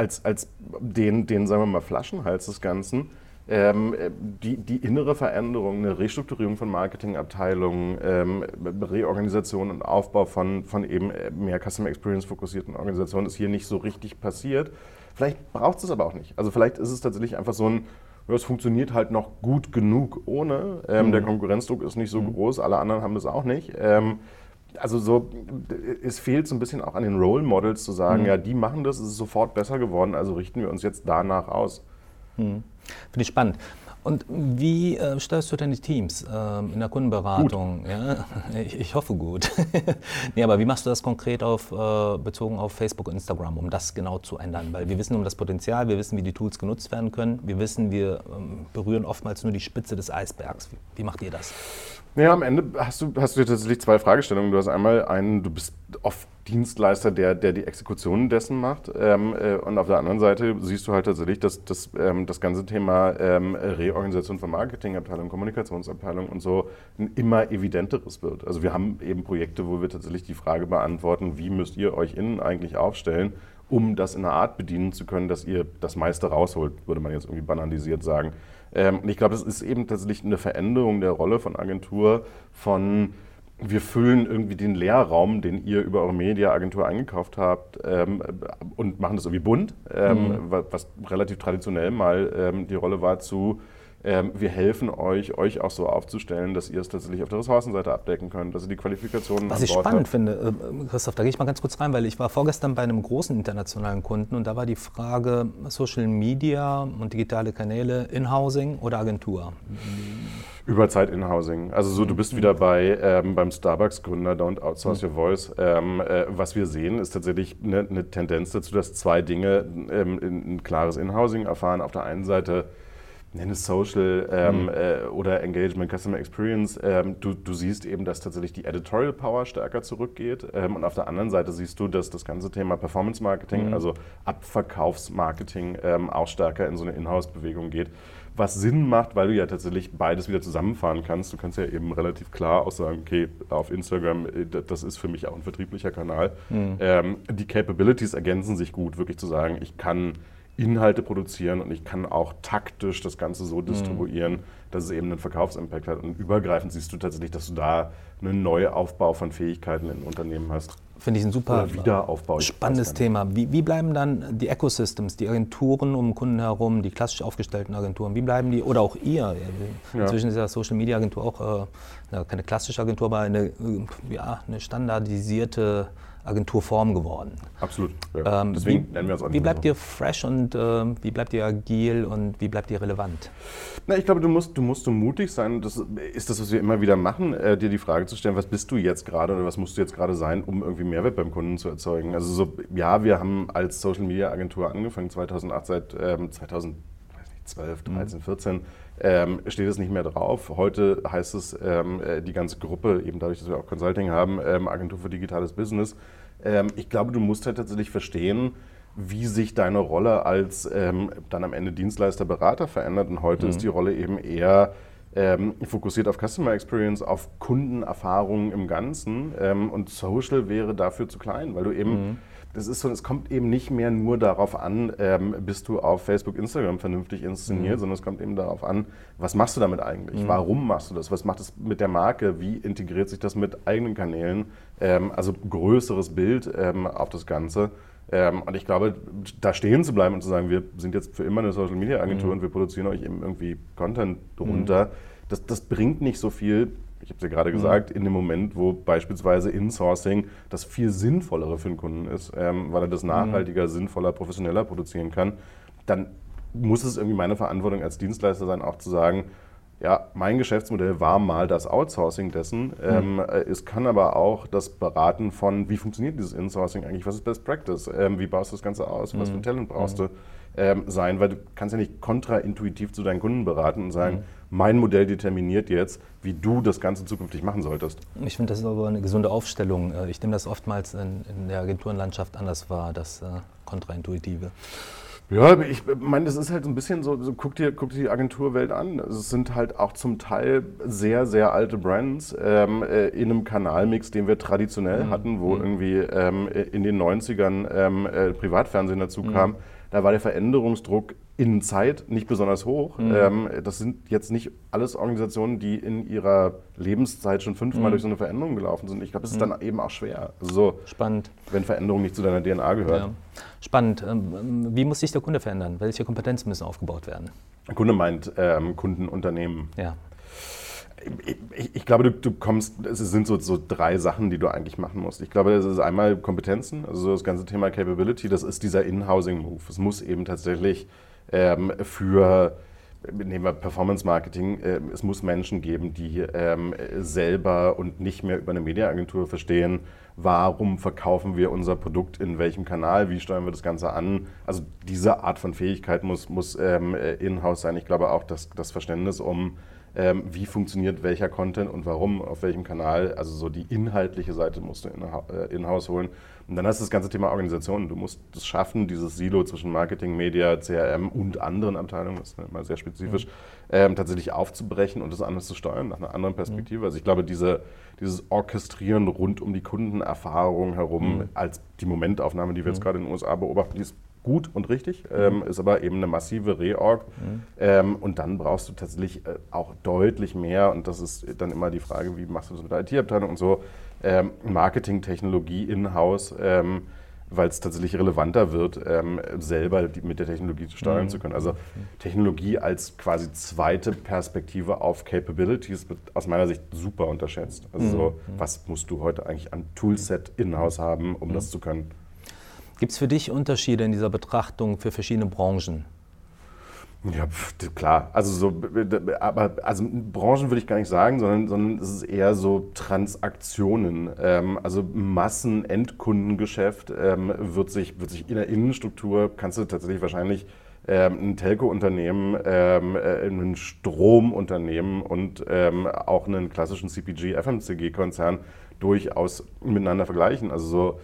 als, als den, den, sagen wir mal, Flaschenhals des Ganzen ähm, die, die, innere Veränderung, eine Restrukturierung von Marketingabteilungen, ähm, Reorganisation und Aufbau von, von eben mehr Customer Experience fokussierten Organisationen ist hier nicht so richtig passiert. Vielleicht braucht es aber auch nicht. Also vielleicht ist es tatsächlich einfach so ein, es funktioniert halt noch gut genug ohne. Ähm, mhm. Der Konkurrenzdruck ist nicht so mhm. groß, alle anderen haben das auch nicht. Also so, es fehlt so ein bisschen auch an den Role Models zu sagen, mhm. ja, die machen das, es ist sofort besser geworden, also richten wir uns jetzt danach aus. Mhm. Finde ich spannend. Und wie äh, steuerst du deine Teams äh, in der Kundenberatung? Ja? Ich, ich, hoffe gut. nee, aber wie machst du das konkret auf, äh, bezogen auf Facebook und Instagram, um das genau zu ändern? Weil wir wissen um das Potenzial, wir wissen, wie die Tools genutzt werden können, wir wissen, wir ähm, berühren oftmals nur die Spitze des Eisbergs. Wie, wie macht ihr das? Ja, am Ende hast du, hast du tatsächlich zwei Fragestellungen. Du hast einmal einen, du bist oft Dienstleister, der, der die Exekution dessen macht. Ähm, äh, und auf der anderen Seite siehst du halt tatsächlich, dass, dass ähm, das ganze Thema ähm, Reorganisation von Marketingabteilung, Kommunikationsabteilung und so ein immer evidenteres wird. Also wir haben eben Projekte, wo wir tatsächlich die Frage beantworten, wie müsst ihr euch innen eigentlich aufstellen, um das in einer Art bedienen zu können, dass ihr das meiste rausholt, würde man jetzt irgendwie banalisiert sagen. Ähm, und ich glaube, das ist eben tatsächlich eine Veränderung der Rolle von Agentur, von wir füllen irgendwie den Leerraum, den ihr über eure Mediaagentur eingekauft habt ähm, und machen das irgendwie bunt, ähm, mhm. was relativ traditionell mal ähm, die Rolle war zu ähm, wir helfen euch, euch auch so aufzustellen, dass ihr es tatsächlich auf der Ressourcenseite abdecken könnt, dass ihr die Qualifikationen Was ich spannend habt. finde, äh, Christoph, da gehe ich mal ganz kurz rein, weil ich war vorgestern bei einem großen internationalen Kunden und da war die Frage Social Media und digitale Kanäle In-Housing oder Agentur? Über Zeit In-Housing. Also so, du bist wieder bei ähm, beim Starbucks-Gründer Don't Outsource Your Voice. Ähm, äh, was wir sehen, ist tatsächlich eine, eine Tendenz dazu, dass zwei Dinge ähm, ein klares In-Housing erfahren. Auf der einen Seite nenne es Social ähm, mhm. äh, oder Engagement, Customer Experience, ähm, du, du, siehst eben, dass tatsächlich die Editorial Power stärker zurückgeht. Ähm, und auf der anderen Seite siehst du, dass das ganze Thema Performance Marketing, mhm. also Abverkaufsmarketing, ähm, auch stärker in so eine Inhouse-Bewegung geht. Was Sinn macht, weil du ja tatsächlich beides wieder zusammenfahren kannst. Du kannst ja eben relativ klar auch sagen, okay, auf Instagram, äh, das ist für mich auch ein vertrieblicher Kanal. Mhm. Ähm, die Capabilities ergänzen sich gut, wirklich zu sagen, ich kann Inhalte produzieren und ich kann auch taktisch das Ganze so distribuieren, mhm. dass es eben einen Verkaufsimpact hat. Und übergreifend siehst du tatsächlich, dass du da einen Neuaufbau von Fähigkeiten in Unternehmen hast. Finde ich ein super Wiederaufbau. spannendes Thema. Wie, wie, bleiben dann die Ecosystems, die Agenturen um Kunden herum, die klassisch aufgestellten Agenturen, wie bleiben die, oder auch ihr? Inzwischen ja. ist ja Social Media Agentur auch äh, keine klassische Agentur, aber eine, äh, ja, eine standardisierte Agenturform geworden. Absolut. Ja. Ähm, Deswegen wie, nennen wir uns auch Wie bleibt ihr fresh und äh, wie bleibt ihr agil und wie bleibt ihr relevant? Na, ich glaube, du musst, du musst so mutig sein. Das ist das, was wir immer wieder machen, äh, dir die Frage zu stellen, was bist du jetzt gerade oder was musst du jetzt gerade sein, um irgendwie Mehrwert beim Kunden zu erzeugen. Also so, ja, wir haben als Social Media Agentur angefangen 2008, seit ähm, 2012, 13, 14 ähm, steht es nicht mehr drauf. Heute heißt es ähm, äh, die ganze Gruppe, eben dadurch, dass wir auch Consulting haben, ähm, Agentur für digitales Business. Ähm, ich glaube, du musst halt tatsächlich verstehen, wie sich deine Rolle als ähm, dann am Ende Dienstleister, Berater verändert. Und heute mhm. ist die Rolle eben eher ähm, fokussiert auf Customer Experience, auf Kundenerfahrungen im Ganzen. und Social wäre dafür zu klein, weil du eben mhm das ist so, es kommt eben nicht mehr nur darauf an, ähm, bist du auf Facebook, Instagram vernünftig inszeniert, mhm. sondern es kommt eben darauf an, was machst du damit eigentlich? Mhm. Warum machst du das? Was macht es mit der Marke? Wie integriert sich das mit eigenen Kanälen? Ähm, also größeres Bild ähm, auf das Ganze. Ähm, und ich glaube, da stehen zu bleiben und zu sagen, wir sind jetzt für immer eine Social Media Agentur mhm. und wir produzieren euch eben irgendwie Content runter, mhm. das, das bringt nicht so viel ich habe es ja gerade mhm. gesagt, in dem Moment, wo beispielsweise Insourcing das viel sinnvollere für den Kunden ist, ähm, weil er das mhm. nachhaltiger, sinnvoller, professioneller produzieren kann, dann muss es irgendwie meine Verantwortung als Dienstleister sein, auch zu sagen, ja, mein Geschäftsmodell war mal das Outsourcing dessen. Mhm. Ähm, äh, es kann aber auch das Beraten von, wie funktioniert dieses Insourcing eigentlich, was ist Best Practice, ähm, wie baust du das Ganze aus, was für ein mhm. Talent brauchst mhm. du, ähm, sein, weil du kannst ja nicht kontraintuitiv zu deinen Kunden beraten und sagen, mhm. mein Modell determiniert jetzt, wie du das Ganze zukünftig machen solltest. Ich finde, das ist aber eine gesunde Aufstellung. Äh, ich nehme das oftmals in, in der Agenturenlandschaft anders wahr, das äh, Kontraintuitive. Ja, ich meine, das ist halt so ein bisschen so, so guck, dir, guck dir die Agenturwelt an. Es sind halt auch zum Teil sehr, sehr alte Brands ähm, äh, in einem Kanalmix, den wir traditionell mhm. hatten, wo mhm. irgendwie ähm, in den 90ern ähm, äh, Privatfernsehen dazu mhm. Da war der Veränderungsdruck in Zeit nicht besonders hoch. Mhm. Ähm, das sind jetzt nicht alles Organisationen, die in ihrer Lebenszeit schon fünfmal mhm. durch so eine Veränderung gelaufen sind. Ich glaube, es ist mhm. dann eben auch schwer. Also so, Spannend. Wenn Veränderung nicht zu deiner DNA gehört. Ja. Spannend. Ähm, wie muss sich der Kunde verändern? Welche Kompetenzen müssen aufgebaut werden? Der Kunde meint ähm, Kundenunternehmen. Ja. Ich, ich, glaube, du, du, kommst, es sind so, so, drei Sachen, die du eigentlich machen musst. Ich glaube, das ist einmal Kompetenzen, also das ganze Thema Capability, das ist dieser In-Housing-Move. Es muss eben tatsächlich ähm, für, nehmen wir Performance Marketing, äh, es muss Menschen geben, die ähm, selber und nicht mehr über eine Mediaagentur verstehen, warum verkaufen wir unser Produkt in welchem Kanal, wie steuern wir das Ganze an. Also diese Art von Fähigkeit muss, muss ähm, in-house sein. Ich glaube auch, dass das Verständnis um ähm, wie funktioniert welcher Content und warum, auf welchem Kanal. Also so die inhaltliche Seite musst du äh, in-house holen. Und dann hast du das ganze Thema Organisation. Du musst es schaffen, dieses Silo zwischen Marketing, Media, CRM und anderen Abteilungen, das ist immer sehr spezifisch, mhm. ähm, tatsächlich aufzubrechen und das anders zu steuern, nach einer anderen Perspektive. Mhm. Also ich glaube, diese, dieses Orchestrieren rund um die Kundenerfahrung herum mhm. als die Momentaufnahme, die wir jetzt gerade in den USA beobachten, die ist gut und richtig, ähm, mhm. ist aber eben eine massive Reorg. Mhm. Ähm, und dann brauchst du tatsächlich äh, auch deutlich mehr, und das ist dann immer die Frage, wie machst du das mit der IT-Abteilung und so, ähm, Marketing-Technologie in-house, ähm, weil es tatsächlich relevanter wird, ähm, selber die, mit der Technologie steuern mhm. zu können. Also Technologie als quasi zweite Perspektive auf Capabilities wird aus meiner Sicht super unterschätzt. Also so, mhm. was musst du heute eigentlich an Toolset in-house haben, um das mhm. zu können? Gibt es für dich Unterschiede in dieser Betrachtung für verschiedene Branchen? Ja, klar. Also so, aber also Branchen würde ich gar nicht sagen, sondern, sondern es ist eher so Transaktionen. Ähm, also Massenendkundengeschäft ähm, wird sich, wird sich in der Innenstruktur kannst du tatsächlich wahrscheinlich ähm, ein Telco-Unternehmen, ähm, äh, ein Stromunternehmen und ähm, auch einen klassischen CPG, FMCG-Konzern durchaus miteinander vergleichen. Also so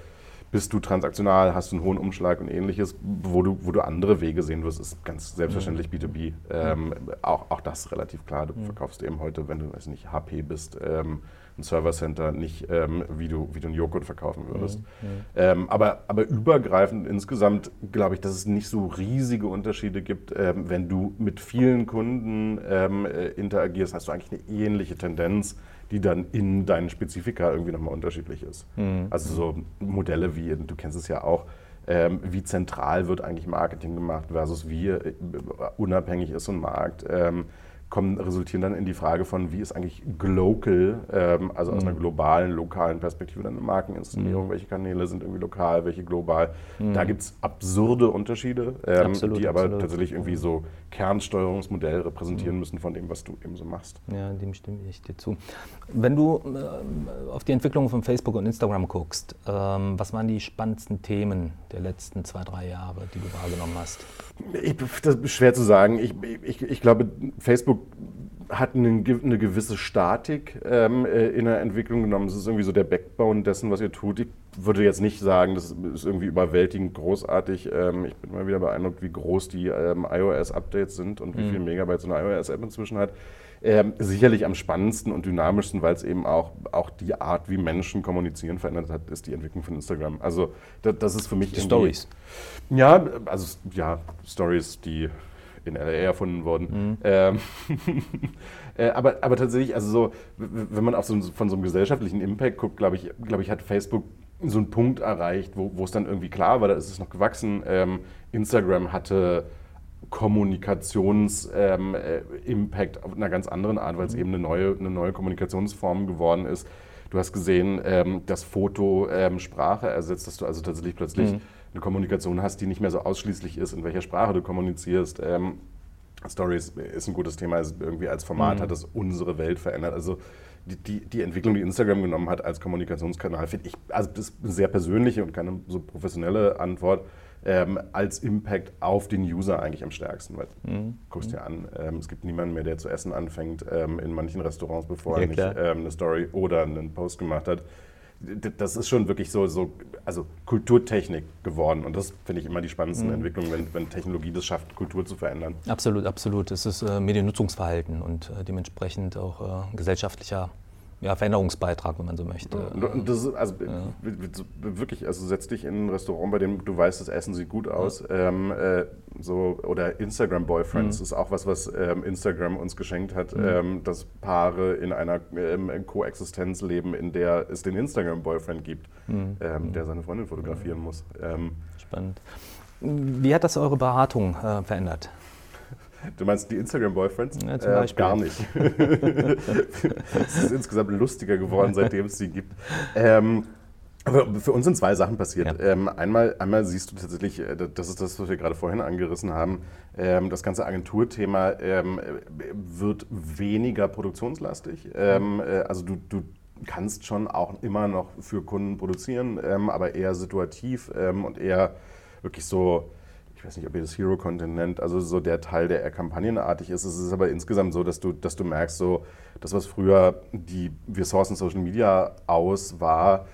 bist du transaktional, hast du einen hohen Umschlag und ähnliches, wo du, wo du andere Wege sehen wirst, ist ganz selbstverständlich B2B. Ähm, auch, auch das relativ klar. Du verkaufst eben heute, wenn du weiß nicht, HP bist, ähm, ein Server Center, nicht ähm, wie, du, wie du einen Joghurt verkaufen würdest. Ähm, aber, aber übergreifend insgesamt glaube ich, dass es nicht so riesige Unterschiede gibt. Ähm, wenn du mit vielen Kunden ähm, äh, interagierst, hast du eigentlich eine ähnliche Tendenz die dann in deinen Spezifika irgendwie nochmal unterschiedlich ist. Mhm. Also so Modelle wie, du kennst es ja auch, ähm, wie zentral wird eigentlich Marketing gemacht versus wie äh, unabhängig ist so ein Markt. Ähm, kommen, resultieren dann in die Frage von, wie ist eigentlich global, ähm, also aus mhm. einer globalen, lokalen Perspektive dann eine Markeninszenierung, mhm. welche Kanäle sind irgendwie lokal, welche global. Mhm. Da gibt es absurde Unterschiede, ähm, absolut, die aber absolut. tatsächlich irgendwie so Kernsteuerungsmodell repräsentieren mhm. müssen von dem, was du eben so machst. Ja, dem stimme ich dir zu. Wenn du äh, auf die Entwicklung von Facebook und Instagram guckst, ähm, was waren die spannendsten Themen der letzten zwei, drei Jahre, die du wahrgenommen hast? Ich, das ist schwer zu sagen. Ich, ich, ich glaube, Facebook hat eine, gewisse Statik ähm, äh, in der Entwicklung genommen. Es ist irgendwie so der Backbone dessen, was ihr tut. Ich würde jetzt nicht sagen, das ist irgendwie überwältigend großartig. Ähm, ich bin mal wieder beeindruckt, wie groß die ähm, iOS-Updates sind und wie mhm. viel Megabyte so eine iOS-App inzwischen hat. Ähm, sicherlich am spannendsten und dynamischsten, weil es eben auch, auch die Art, wie Menschen kommunizieren, verändert hat, ist die Entwicklung von Instagram. Also das, das ist für mich die Stories. Ja, also ja, Stories, die in LA erfunden wurden. Mhm. Ähm, äh, aber, aber tatsächlich, also so, wenn man auf so, von so einem gesellschaftlichen Impact guckt, glaube ich, glaube ich, hat Facebook so einen Punkt erreicht, wo, wo es dann irgendwie klar war, da ist es noch gewachsen. Ähm, Instagram hatte Kommunikations-Impact ähm, auf einer ganz anderen Art, weil es mhm. eben eine neue, eine neue Kommunikationsform geworden ist. Du hast gesehen, ähm, dass Foto ähm, Sprache ersetzt, dass du also tatsächlich plötzlich mhm. Eine Kommunikation hast, die nicht mehr so ausschließlich ist, in welcher Sprache du kommunizierst. Ähm, Stories ist ein gutes Thema, also irgendwie als Format mhm. hat es unsere Welt verändert. Also die, die, die, Entwicklung, die Instagram genommen hat als Kommunikationskanal, finde ich, also das ist eine sehr persönliche und keine so professionelle Antwort ähm, als Impact auf den User eigentlich am stärksten. Weil, mhm. guckst dir an, ähm, es gibt niemanden mehr, der zu essen anfängt ähm, in manchen Restaurants, bevor ja, er nicht ähm, eine Story oder einen Post gemacht hat das ist schon wirklich so, so also Kulturtechnik geworden. Und das finde ich immer die spannendsten mhm. Entwicklungen, wenn, wenn, Technologie das schafft, Kultur zu verändern. Absolut, absolut. Es ist äh, Mediennutzungsverhalten und äh, dementsprechend auch äh, gesellschaftlicher ja, Veränderungsbeitrag, wenn man so möchte. Das also ja. wirklich, also setz dich in ein Restaurant, bei dem du weißt, das Essen sieht gut aus. Ja. Ähm, äh, so, oder Instagram Boyfriends mhm. ist auch was, was ähm, Instagram uns geschenkt hat, mhm. ähm, dass Paare in einer ähm, Koexistenz leben, in der es den Instagram Boyfriend gibt, mhm. Ähm, der seine Freundin fotografieren muss. Ähm, Spannend. Wie hat das eure Beratung äh, verändert? Du meinst die Instagram-Boyfriends? Ja, zum Beispiel. Äh, gar nicht. es ist insgesamt lustiger geworden, seitdem es sie gibt. Ähm, für uns sind zwei Sachen passiert. Ja. Ähm, einmal, einmal siehst du tatsächlich, äh, das ist das, was wir gerade vorhin angerissen haben, ähm, das ganze Agenturthema ähm, wird weniger produktionslastig. Ähm, äh, also du, du kannst schon auch immer noch für Kunden produzieren, ähm, aber eher situativ ähm, und eher wirklich so ich weiß nicht, ob ihr das Hero Content nennt, also so der Teil, der eher kampagnenartig ist. Es ist aber insgesamt so, dass du, dass du merkst, so, das, was früher die Wir sourcen Social Media aus war,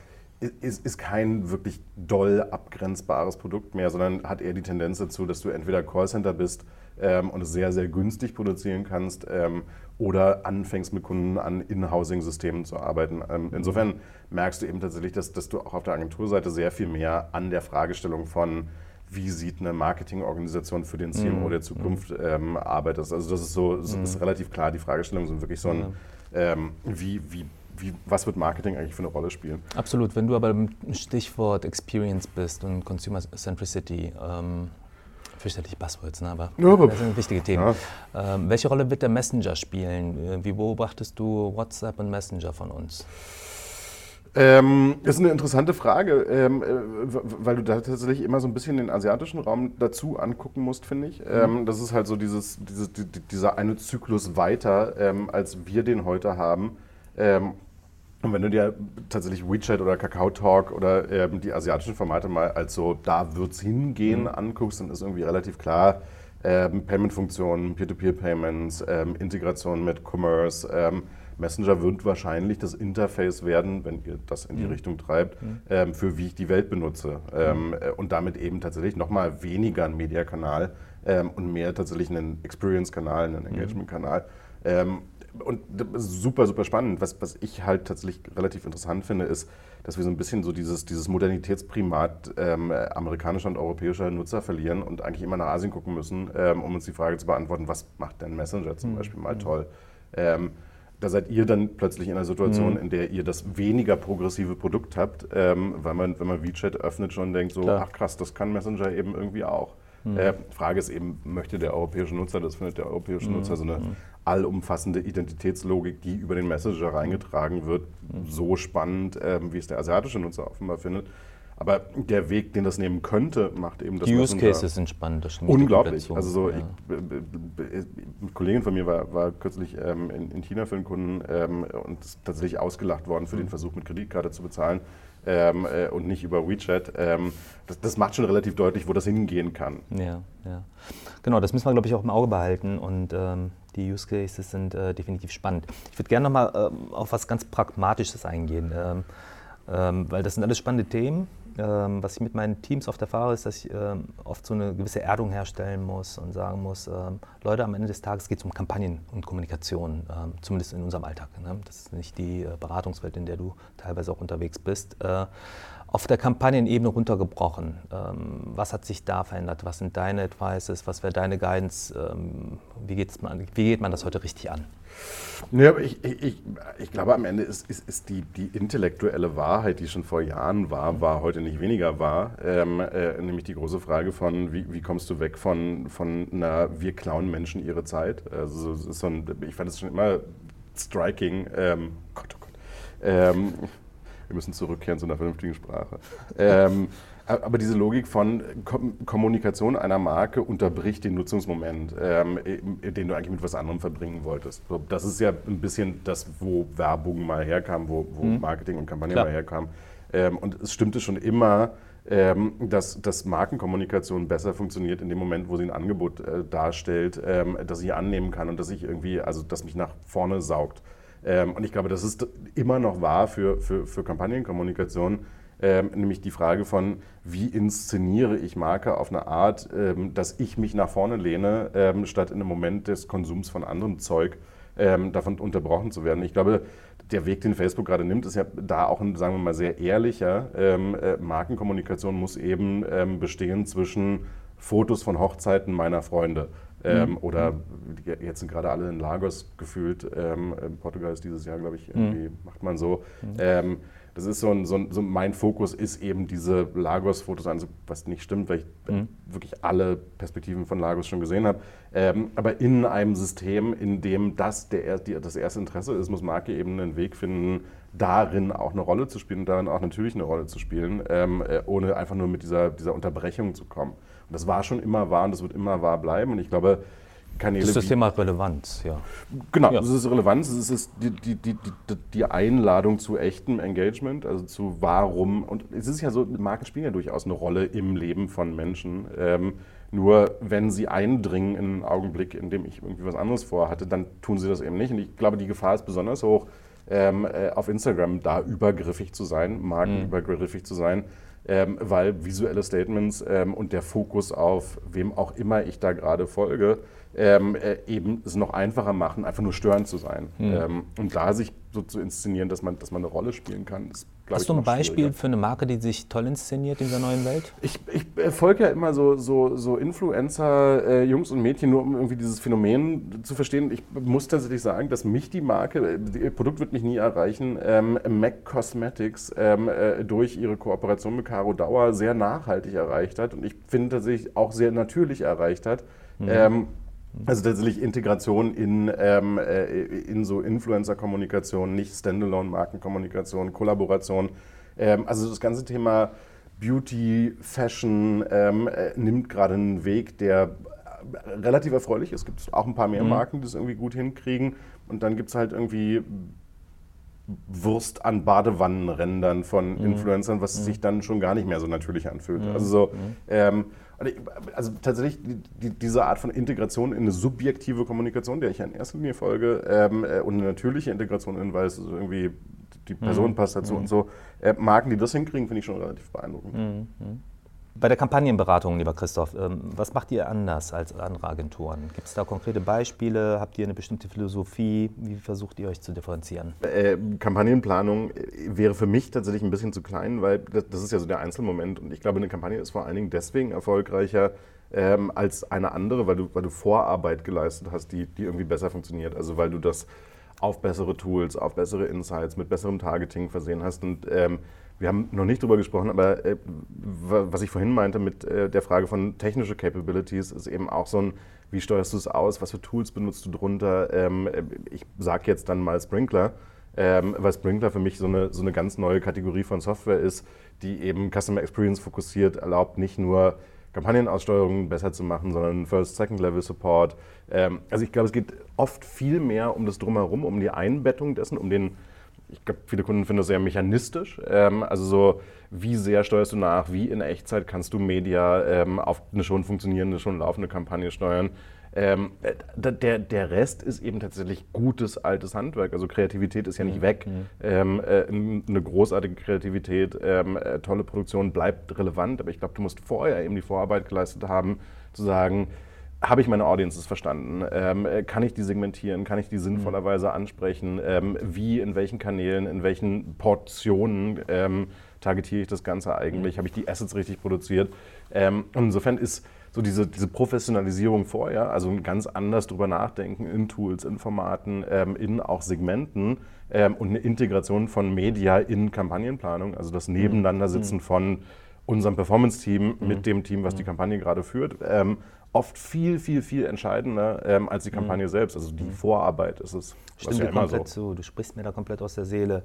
ist, ist kein wirklich doll abgrenzbares Produkt mehr, sondern hat eher die Tendenz dazu, dass du entweder Callcenter bist ähm, und es sehr, sehr günstig produzieren kannst ähm, oder anfängst mit Kunden an In-Housing-Systemen zu arbeiten. Ähm, insofern merkst du eben tatsächlich, dass, dass du auch auf der Agenturseite sehr viel mehr an der Fragestellung von wie sieht eine Marketingorganisation für den CMO mhm. der Zukunft mhm. ähm, arbeitet. Also das ist so, das ist mhm. relativ klar, die Fragestellungen sind wirklich so ein, ähm, wie, wie, wie, was wird Marketing eigentlich für eine Rolle spielen? Absolut, wenn du aber im Stichwort Experience bist und Consumer Centricity, ähm, fürchterliche Buzzwords, ne? aber, das sind wichtige Themen. Ja. Ähm, welche Rolle wird der Messenger spielen? Wie beobachtest du WhatsApp und Messenger von uns? Ähm, das ist eine interessante Frage, ähm, äh, weil du da tatsächlich immer so ein bisschen den asiatischen Raum dazu angucken musst, finde ich. Ähm, mhm. das ist halt so dieses, dieses, dieser eine Zyklus weiter, ähm, als wir den heute haben. Ähm, und wenn du dir tatsächlich WeChat oder Kakao Talk oder ähm, die asiatischen Formate mal als so, da wird's hingehen, mhm. anguckst, dann ist irgendwie relativ klar, Payment-Funktionen, Peer-to-Peer-Payments, Integration mit Commerce, Messenger wird wahrscheinlich das Interface werden, wenn ihr das in die mhm. Richtung treibt, mhm. ähm, für wie ich die Welt benutze. Ähm, mhm. äh, und damit eben tatsächlich nochmal weniger ein Mediakanal ähm, und mehr tatsächlich einen Experience-Kanal, einen mhm. Engagement-Kanal. Ähm, und super, super spannend. Was, was ich halt tatsächlich relativ interessant finde, ist, dass wir so ein bisschen so dieses, dieses Modernitätsprimat ähm, amerikanischer und europäischer Nutzer verlieren und eigentlich immer nach Asien gucken müssen, ähm, um uns die Frage zu beantworten, was macht denn Messenger zum mhm. Beispiel mal toll? Ähm, da seid ihr dann plötzlich in einer Situation, mhm. in der ihr das weniger progressive Produkt habt, ähm, weil man, wenn man WeChat öffnet, schon denkt so, Klar. ach krass, das kann Messenger eben irgendwie auch. Mhm. Äh, Frage ist eben, möchte der europäische Nutzer, das findet der europäische mhm. Nutzer so eine mhm. allumfassende Identitätslogik, die über den Messenger reingetragen wird, mhm. so spannend, ähm, wie es der asiatische Nutzer offenbar findet. Aber der Weg, den das nehmen könnte, macht eben das. Die Use Cases sind spannend. Das unglaublich. Also so, ja. ich, eine Kollegin von mir war, war kürzlich ähm, in, in, China für einen Kunden ähm, und ist tatsächlich ausgelacht worden für mhm. den Versuch, mit Kreditkarte zu bezahlen. Ähm, äh, und nicht über WeChat. Ähm, das, das, macht schon relativ deutlich, wo das hingehen kann. Ja, ja. Genau, das müssen wir, glaube ich, auch im Auge behalten und ähm, die Use Cases sind äh, definitiv spannend. Ich würde gerne nochmal ähm, auf was ganz Pragmatisches eingehen, ähm, ähm, weil das sind alles spannende Themen ähm, was ich mit meinen Teams oft erfahre, ist, dass ich ähm, oft so eine gewisse Erdung herstellen muss und sagen muss, ähm, Leute, am Ende des Tages geht es um Kampagnen und Kommunikation, ähm, zumindest in unserem Alltag. Ne? Das ist nicht die äh, Beratungswelt, in der du teilweise auch unterwegs bist. Äh, auf der Kampagnenebene runtergebrochen. Ähm, was hat sich da verändert? Was sind deine Advices? Was wäre deine Guidance? Ähm, wie, wie geht man das heute richtig an? Ja, ich, ich, ich, glaube, am Ende ist, ist, ist die, die, intellektuelle Wahrheit, die schon vor Jahren war, war heute nicht weniger wahr. Ähm, äh, nämlich die große Frage von, wie, wie, kommst du weg von, von einer, wir klauen Menschen ihre Zeit. Also, so ein, ich fand es schon immer striking. Ähm, Gott, oh Gott. Ähm, wir müssen zurückkehren zu einer vernünftigen Sprache. Ähm, aber diese Logik von Kommunikation einer Marke unterbricht den Nutzungsmoment, ähm, den du eigentlich mit was anderem verbringen wolltest. Das ist ja ein bisschen das, wo Werbung mal herkam, wo, wo mhm. Marketing und Kampagne Klar. mal herkam. Ähm, und es stimmte schon immer, ähm, dass, dass Markenkommunikation besser funktioniert in dem Moment, wo sie ein Angebot äh, darstellt, ähm, das ich annehmen kann und das ich irgendwie, also das mich nach vorne saugt. Und ich glaube, das ist immer noch wahr für, für, für Kampagnenkommunikation, ähm, nämlich die Frage von, wie inszeniere ich Marke auf eine Art, ähm, dass ich mich nach vorne lehne, ähm, statt in einem Moment des Konsums von anderem Zeug davon unterbrochen zu werden. Ich glaube, der Weg, den Facebook gerade nimmt, ist ja da auch ein, sagen wir mal, sehr ehrlicher. Ähm, äh, Markenkommunikation muss eben ähm, bestehen zwischen Fotos von Hochzeiten meiner Freunde. Ähm, mhm. Oder jetzt sind gerade alle in Lagos gefühlt. Ähm, Portugal ist dieses Jahr, glaube ich, irgendwie mhm. macht man so. Mhm. Ähm, das ist so ein, so ein, so mein Fokus ist eben diese Lagos-Fotos an, was nicht stimmt, weil ich mhm. wirklich alle Perspektiven von Lagos schon gesehen habe. Ähm, aber in einem System, in dem das der, die, das erste Interesse ist, muss Marke eben einen Weg finden, darin auch eine Rolle zu spielen und darin auch natürlich eine Rolle zu spielen, ähm, äh, ohne einfach nur mit dieser, dieser Unterbrechung zu kommen. Und das war schon immer wahr und das wird immer wahr bleiben. Und ich glaube, Kanäle. Das ist das Thema Relevanz, ja. Genau, ja. das ist Relevanz, es ist die, die, die, die, Einladung zu echtem Engagement, also zu warum. Und es ist ja so, Marken spielen ja durchaus eine Rolle im Leben von Menschen. Ähm, nur wenn sie eindringen in einen Augenblick, in dem ich irgendwie was anderes vorhatte, dann tun sie das eben nicht. Und ich glaube, die Gefahr ist besonders hoch, ähm, äh, auf Instagram da übergriffig zu sein, markenübergriffig mhm. zu sein ähm, weil visuelle Statements ähm, und der Fokus auf wem auch immer ich da gerade folge, ähm, äh, eben es noch einfacher machen, einfach nur störend zu sein. Mhm. und da sich so zu inszenieren, dass man, dass man eine Rolle spielen kann, ist, Hast du ein Beispiel für eine Marke, die sich toll inszeniert in dieser neuen Welt? Ich, ich äh, folge ja immer so, so, so Influencer, äh, Jungs und Mädchen, nur um irgendwie dieses Phänomen zu verstehen. Ich muss tatsächlich sagen, dass mich die Marke, ihr Produkt wird mich nie erreichen, ähm, MAC Cosmetics ähm, äh, durch ihre Kooperation mit Caro Dauer sehr nachhaltig erreicht hat und ich finde tatsächlich auch sehr natürlich erreicht hat. Mhm. Ähm, also tatsächlich Integration in, ähm, äh, in so Influencer-Kommunikation, nicht Standalone-Markenkommunikation, Kollaboration. Ähm, also das ganze Thema Beauty, Fashion ähm, äh, nimmt gerade einen Weg, der relativ erfreulich ist. Es gibt auch ein paar mehr mhm. Marken, die das irgendwie gut hinkriegen. Und dann gibt es halt irgendwie Wurst an Badewannenrändern von mhm. Influencern, was mhm. sich dann schon gar nicht mehr so natürlich anfühlt. Mhm. Also so, mhm. ähm, also tatsächlich die, diese Art von Integration in eine subjektive Kommunikation, der ich in erster Linie folge, ähm, äh, und eine natürliche Integration in, weil es irgendwie die Person mhm. passt dazu mhm. und so, äh, Marken, die das hinkriegen, finde ich schon relativ beeindruckend. Mhm. Bei der Kampagnenberatung, lieber Christoph, ähm, was macht ihr anders als andere Agenturen? Gibt es da konkrete Beispiele? Habt ihr eine bestimmte Philosophie? Wie versucht ihr euch zu differenzieren? Äh, Kampagnenplanung äh, wäre für mich tatsächlich ein bisschen zu klein, weil das, ist ja so der Einzelmoment. Und ich glaube, eine Kampagne ist vor allen Dingen deswegen erfolgreicher ähm, als eine andere, weil du, weil du Vorarbeit geleistet hast, die, die irgendwie besser funktioniert. Also weil du das auf bessere Tools, auf bessere Insights, mit besserem Targeting versehen hast. Und ähm, wir haben noch nicht drüber gesprochen, aber äh, was ich vorhin meinte mit äh, der Frage von technische Capabilities, ist eben auch so ein, wie steuerst du es aus, was für Tools benutzt du drunter? Ähm, äh, ich sage jetzt dann mal Sprinkler, ähm, weil Sprinkler für mich so eine, so eine ganz neue Kategorie von Software ist, die eben Customer Experience fokussiert, erlaubt nicht nur Kampagnenaussteuerung besser zu machen, sondern First, Second Level Support. Ähm, also ich glaube, es geht oft viel mehr um das Drumherum, um die Einbettung dessen, um den ich glaube, viele Kunden finden das sehr mechanistisch. Ähm, also so, wie sehr steuerst du nach, wie in Echtzeit kannst du Media ähm, auf eine schon funktionierende, schon laufende Kampagne steuern. Ähm, äh, der, der Rest ist eben tatsächlich gutes altes Handwerk. Also Kreativität ist ja nicht mhm. weg. Mhm. Ähm, äh, eine großartige Kreativität, ähm, äh, tolle Produktion bleibt relevant, aber ich glaube, du musst vorher eben die Vorarbeit geleistet haben, zu sagen, habe ich meine Audiences verstanden? Ähm, äh, kann ich die segmentieren? Kann ich die sinnvollerweise mhm. ansprechen? Ähm, wie, in welchen Kanälen, in welchen Portionen ähm, targetiere ich das Ganze eigentlich? Mhm. Habe ich die Assets richtig produziert? Ähm, insofern ist so diese, diese Professionalisierung vorher, also ein ganz anders drüber nachdenken in Tools, in Formaten, ähm, in auch Segmenten ähm, und eine Integration von Media in Kampagnenplanung, also das mhm. Nebeneinandersitzen mhm. von unserem Performance-Team mhm. mit dem Team, was die Kampagne gerade führt, ähm, oft viel, viel, viel entscheidender ähm, als die Kampagne mhm. selbst. Also die mhm. Vorarbeit ist es. Stimmt ja komplett so. zu. Du sprichst mir da komplett aus der Seele.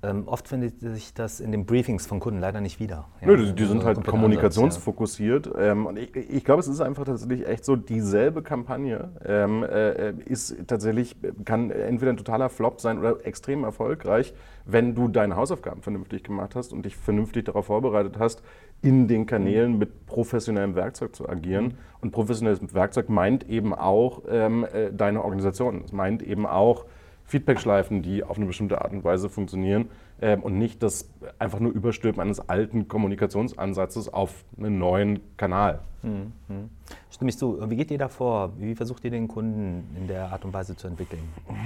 Ähm, oft findet sich das in den Briefings von Kunden leider nicht wieder. Ja, Nö, die, die sind halt kommunikationsfokussiert. Ja. Ähm, und ich, ich glaube, es ist einfach tatsächlich echt so, dieselbe Kampagne ähm, äh, ist tatsächlich, kann entweder ein totaler Flop sein oder extrem erfolgreich, wenn du deine Hausaufgaben vernünftig gemacht hast und dich vernünftig darauf vorbereitet hast, in den Kanälen mit professionellem Werkzeug zu agieren. Mhm. Und professionelles Werkzeug meint eben auch ähm, äh, deine Organisation. Es meint eben auch, Feedbackschleifen, die auf eine bestimmte Art und Weise funktionieren ähm, und nicht das einfach nur Überstülpen eines alten Kommunikationsansatzes auf einen neuen Kanal. Mhm. Stimme ich zu. Wie geht ihr da vor? Wie versucht ihr den Kunden in der Art und Weise zu entwickeln?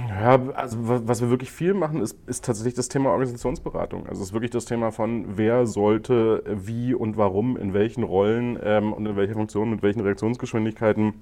Ja, also was wir wirklich viel machen, ist, ist tatsächlich das Thema Organisationsberatung. Also es ist wirklich das Thema von, wer sollte wie und warum, in welchen Rollen ähm, und in welcher Funktion, mit welchen Reaktionsgeschwindigkeiten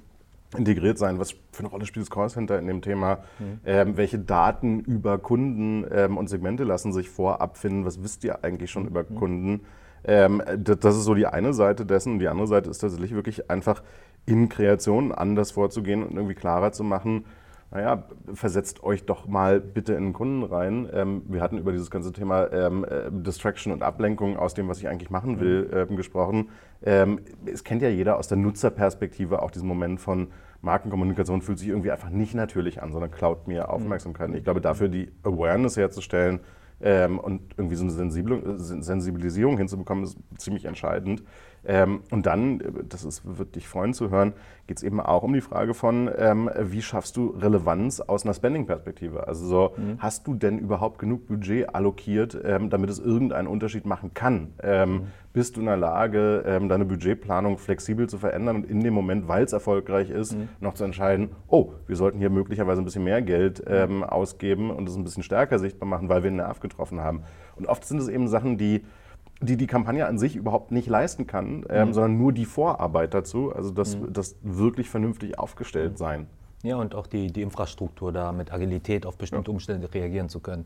integriert sein? Was für eine Rolle spielt das Callcenter in dem Thema? Mhm. Ähm, welche Daten über Kunden ähm, und Segmente lassen sich vorab finden? Was wisst ihr eigentlich schon mhm. über Kunden? Ähm, das ist so die eine Seite dessen. Und die andere Seite ist tatsächlich wirklich einfach in Kreation anders vorzugehen und irgendwie klarer zu machen, naja, versetzt euch doch mal bitte in den Kunden rein. Ähm, wir hatten über dieses ganze Thema ähm, äh, Distraction und Ablenkung aus dem, was ich eigentlich machen will, mhm. ähm, gesprochen. Ähm, es kennt ja jeder aus der Nutzerperspektive auch diesen Moment von Markenkommunikation fühlt sich irgendwie einfach nicht natürlich an, sondern klaut mir Aufmerksamkeit. Mhm. Ich glaube, dafür die Awareness herzustellen, ähm, und irgendwie so eine Sensibilisierung hinzubekommen, ist ziemlich entscheidend. Ähm, und dann, das ist, wird dich freuen zu hören, geht es eben auch um die Frage von, ähm, wie schaffst du Relevanz aus einer Spending-Perspektive? Also so, mhm. hast du denn überhaupt genug Budget allokiert, ähm, damit es irgendeinen Unterschied machen kann? Ähm, mhm. Bist du in der Lage, ähm, deine Budgetplanung flexibel zu verändern und in dem Moment, weil es erfolgreich ist, mhm. noch zu entscheiden, oh, wir sollten hier möglicherweise ein bisschen mehr Geld mhm. ähm, ausgeben und es ein bisschen stärker sichtbar machen, weil wir einen Nerv getroffen haben. Und oft sind es eben Sachen, die die die Kampagne an sich überhaupt nicht leisten kann, ähm, mhm. sondern nur die Vorarbeit dazu, also das, mhm. das wirklich vernünftig aufgestellt sein. Ja, und auch die, die Infrastruktur da mit Agilität auf bestimmte ja. Umstände reagieren zu können.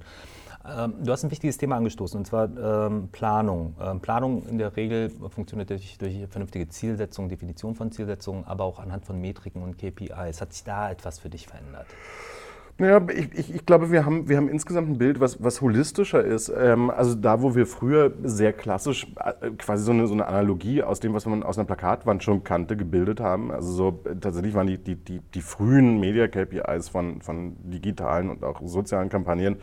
Ähm, du hast ein wichtiges Thema angestoßen, und zwar ähm, Planung. Ähm, Planung in der Regel funktioniert durch, durch vernünftige Zielsetzung, Definition von Zielsetzungen, aber auch anhand von Metriken und KPIs. Hat sich da etwas für dich verändert? Naja, ich, ich, ich, glaube, wir haben, wir haben insgesamt ein Bild, was, was holistischer ist. Ähm, also da, wo wir früher sehr klassisch äh, quasi so eine, so eine Analogie aus dem, was man aus einer Plakatwand schon kannte, gebildet haben. Also so äh, tatsächlich waren die, die, die, die frühen Media-KPIs von, von digitalen und auch sozialen Kampagnen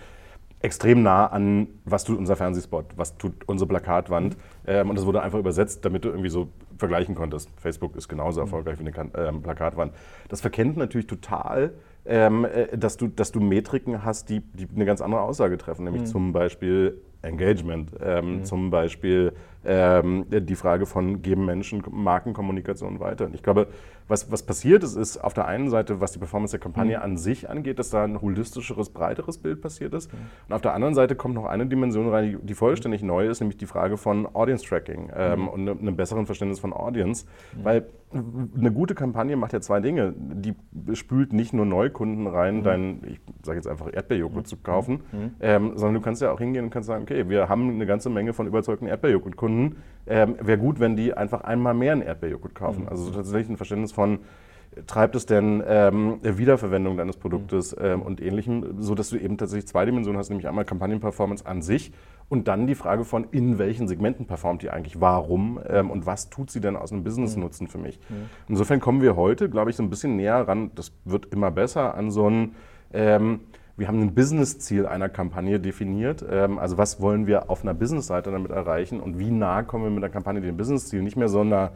extrem nah an, was tut unser Fernsehspot, was tut unsere Plakatwand. Ähm, und das wurde einfach übersetzt, damit du irgendwie so vergleichen konntest. Facebook ist genauso erfolgreich wie eine ähm, Plakatwand. Das verkennt natürlich total ähm, äh, dass, du, dass du Metriken hast, die, die eine ganz andere Aussage treffen, nämlich mhm. zum Beispiel Engagement, ähm, mhm. zum Beispiel ähm, die Frage von, geben Menschen Markenkommunikation weiter. Und ich glaube, was, was passiert ist, ist auf der einen Seite, was die Performance der Kampagne mhm. an sich angeht, dass da ein holistischeres, breiteres Bild passiert ist. Mhm. Und auf der anderen Seite kommt noch eine Dimension rein, die, vollständig neu ist, nämlich die Frage von Audience Tracking ähm, mhm. und einem ne besseren Verständnis von Audience. Mhm. Weil eine gute Kampagne macht ja zwei Dinge. Die spült nicht nur Neukunden rein, mhm. deinen, ich sage jetzt einfach Erdbeerjoghurt zu kaufen, ähm, sondern du kannst ja auch hingehen und kannst sagen, okay, wir haben eine ganze Menge von überzeugten Erdbeerjoghurt-Kunden. Ähm, Wäre gut, wenn die einfach einmal mehr einen Erdbeerjoghurt kaufen. Also tatsächlich ein Verständnis von, treibt es denn ähm, Wiederverwendung deines Produktes ähm, und ähnlichem, sodass du eben tatsächlich zwei Dimensionen hast, nämlich einmal Kampagnenperformance an sich und dann die Frage von, in welchen Segmenten performt die eigentlich, warum ähm, und was tut sie denn aus einem Business-Nutzen für mich. Mhm. Insofern kommen wir heute, glaube ich, so ein bisschen näher ran, das wird immer besser, an so ein, ähm, wir haben ein Business-Ziel einer Kampagne definiert. Ähm, also was wollen wir auf einer Business-Seite damit erreichen und wie nah kommen wir mit der Kampagne dem Business-Ziel, nicht mehr so einer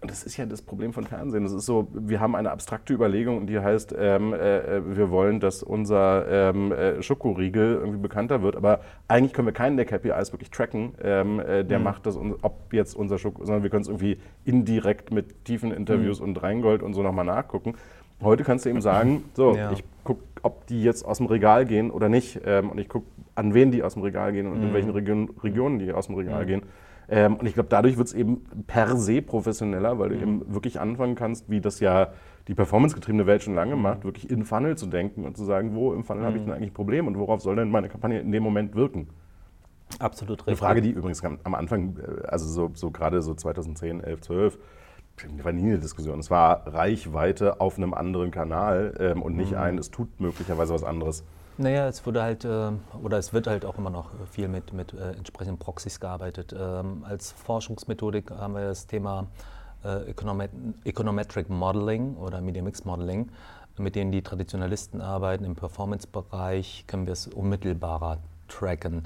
das ist ja das Problem von Fernsehen. Das ist so, wir haben eine abstrakte Überlegung, die heißt, ähm, äh, wir wollen, dass unser ähm, äh, Schokoriegel irgendwie bekannter wird. Aber eigentlich können wir keinen der KPIs wirklich tracken, ähm, äh, der mhm. macht das, ob jetzt unser Schoko, sondern wir können es irgendwie indirekt mit tiefen Interviews mhm. und Rheingold und so nochmal nachgucken. Heute kannst du eben sagen, so, ja. ich gucke, ob die jetzt aus dem Regal gehen oder nicht. Ähm, und ich gucke, an wen die aus dem Regal gehen und mhm. in welchen Region, Regionen die aus dem Regal mhm. gehen. Ähm, und ich glaube, dadurch wird es eben per se professioneller, weil du mhm. eben wirklich anfangen kannst, wie das ja die performancegetriebene Welt schon lange mhm. macht, wirklich in Funnel zu denken und zu sagen, wo im Funnel mhm. habe ich denn eigentlich ein Problem und worauf soll denn meine Kampagne in dem Moment wirken? Absolut richtig. Eine Frage, die übrigens am Anfang, äh, also so, so gerade so 2010, 11, 12, war nie eine Diskussion. Es war Reichweite auf einem anderen Kanal ähm, und nicht mhm. ein, es tut möglicherweise was anderes. Naja, es wurde halt, äh, oder es wird halt auch immer noch viel mit, mit äh, entsprechenden Proxys gearbeitet. Ähm, als Forschungsmethodik haben wir das Thema äh, Economet Econometric Modeling oder Media Mix Modeling, mit denen die Traditionalisten arbeiten. Im Performance-Bereich können wir es unmittelbarer tracken.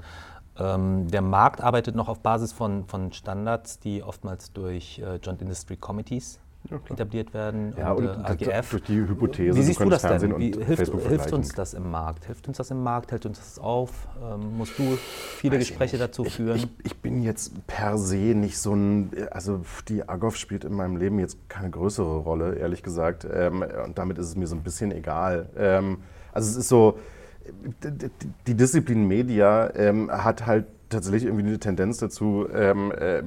Ähm, der Markt arbeitet noch auf Basis von, von Standards, die oftmals durch äh, Joint Industry Committees ja, etabliert werden. Ja, und, und AGF. Durch die Hypothese, Wie siehst du das denn? Wie, hilft, hilft, uns das im Markt? Hilft uns das im Markt? Hält uns das auf? Ähm, musst du viele Weiß Gespräche dazu ich, führen? Ich, ich, bin jetzt per se nicht so ein, also die AGOF spielt in meinem Leben jetzt keine größere Rolle, ehrlich gesagt. Ähm, und damit ist es mir so ein bisschen egal. Ähm, also es ist so, die Disziplin Media ähm, hat halt tatsächlich irgendwie eine Tendenz dazu, ähm, äh,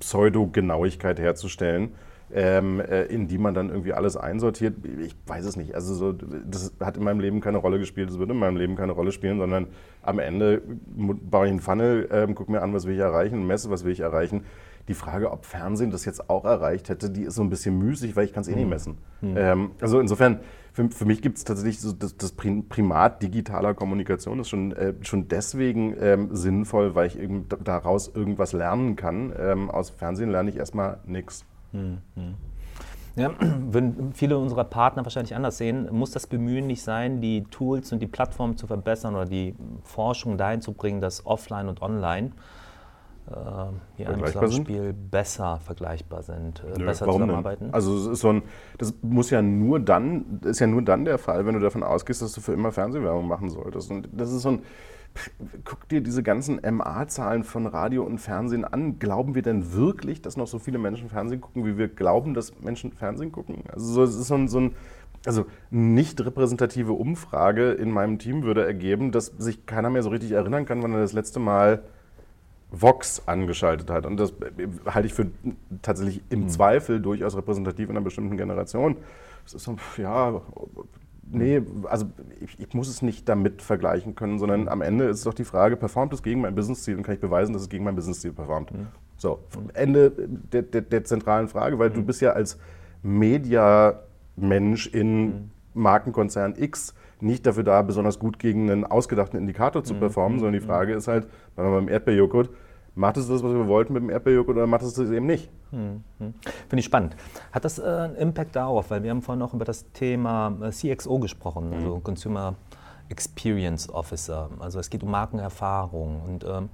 Pseudo-Genauigkeit herzustellen ähm, äh, in die man dann irgendwie alles einsortiert. Ich weiß es nicht. Also so, das hat in meinem Leben keine Rolle gespielt, das wird in meinem Leben keine Rolle spielen, sondern am Ende baue ich einen Funnel, ähm, gucke mir an, was will ich erreichen, messe, was will ich erreichen. Die Frage, ob Fernsehen das jetzt auch erreicht hätte, die ist so ein bisschen müßig, weil ich kann es eh nicht hm. messen. Mhm. Ähm, also insofern, für, für mich gibt es tatsächlich so das, das, Primat digitaler Kommunikation ist schon, äh, schon deswegen ähm, sinnvoll, weil ich irgend, daraus irgendwas lernen kann. Ähm, aus Fernsehen lerne ich erstmal nichts. Mhm. Ja, würden viele unserer Partner wahrscheinlich anders sehen, muss das Bemühen nicht sein, die Tools und die Plattformen zu verbessern oder die Forschung dahin zu bringen, dass offline und online hier im Zusammenspiel sind? besser vergleichbar sind, äh, Nö, besser zusammenarbeiten? Denn? Also so ein, das muss ja nur dann, ist ja nur dann der Fall, wenn du davon ausgehst, dass du für immer Fernsehwerbung machen solltest. Und das ist so ein guck dir diese ganzen MA-Zahlen von Radio und Fernsehen an. Glauben wir denn wirklich, dass noch so viele Menschen Fernsehen gucken, wie wir glauben, dass Menschen Fernsehen gucken? Also es ist so ein, so ein also nicht repräsentative Umfrage in meinem Team würde ergeben, dass sich keiner mehr so richtig erinnern kann, wann er das letzte Mal Vox angeschaltet hat. Und das halte ich für tatsächlich im mhm. Zweifel durchaus repräsentativ in einer bestimmten Generation. Das ist so, ja, Nee, also ich, ich, muss es nicht damit vergleichen können, sondern am Ende ist es doch die Frage, performt es gegen mein Business-Ziel und kann ich beweisen, dass es gegen mein Business-Ziel performt? Mhm. So, Ende der, der, der, zentralen Frage, weil mhm. du bist ja als Media-Mensch in. Markenkonzern X nicht dafür da, besonders gut gegen einen ausgedachten Indikator zu mhm. performen, sondern die mhm. Frage ist halt, beim Erdbeerjoghurt, Macht es das, was wir wollten mit dem Erdbeerjoghurt oder macht es das eben nicht? Hm, hm. Finde ich spannend. Hat das äh, einen Impact darauf? Weil wir haben vorhin auch über das Thema äh, CXO gesprochen, also mhm. Consumer Experience Officer. Also es geht um Markenerfahrung. Und ähm,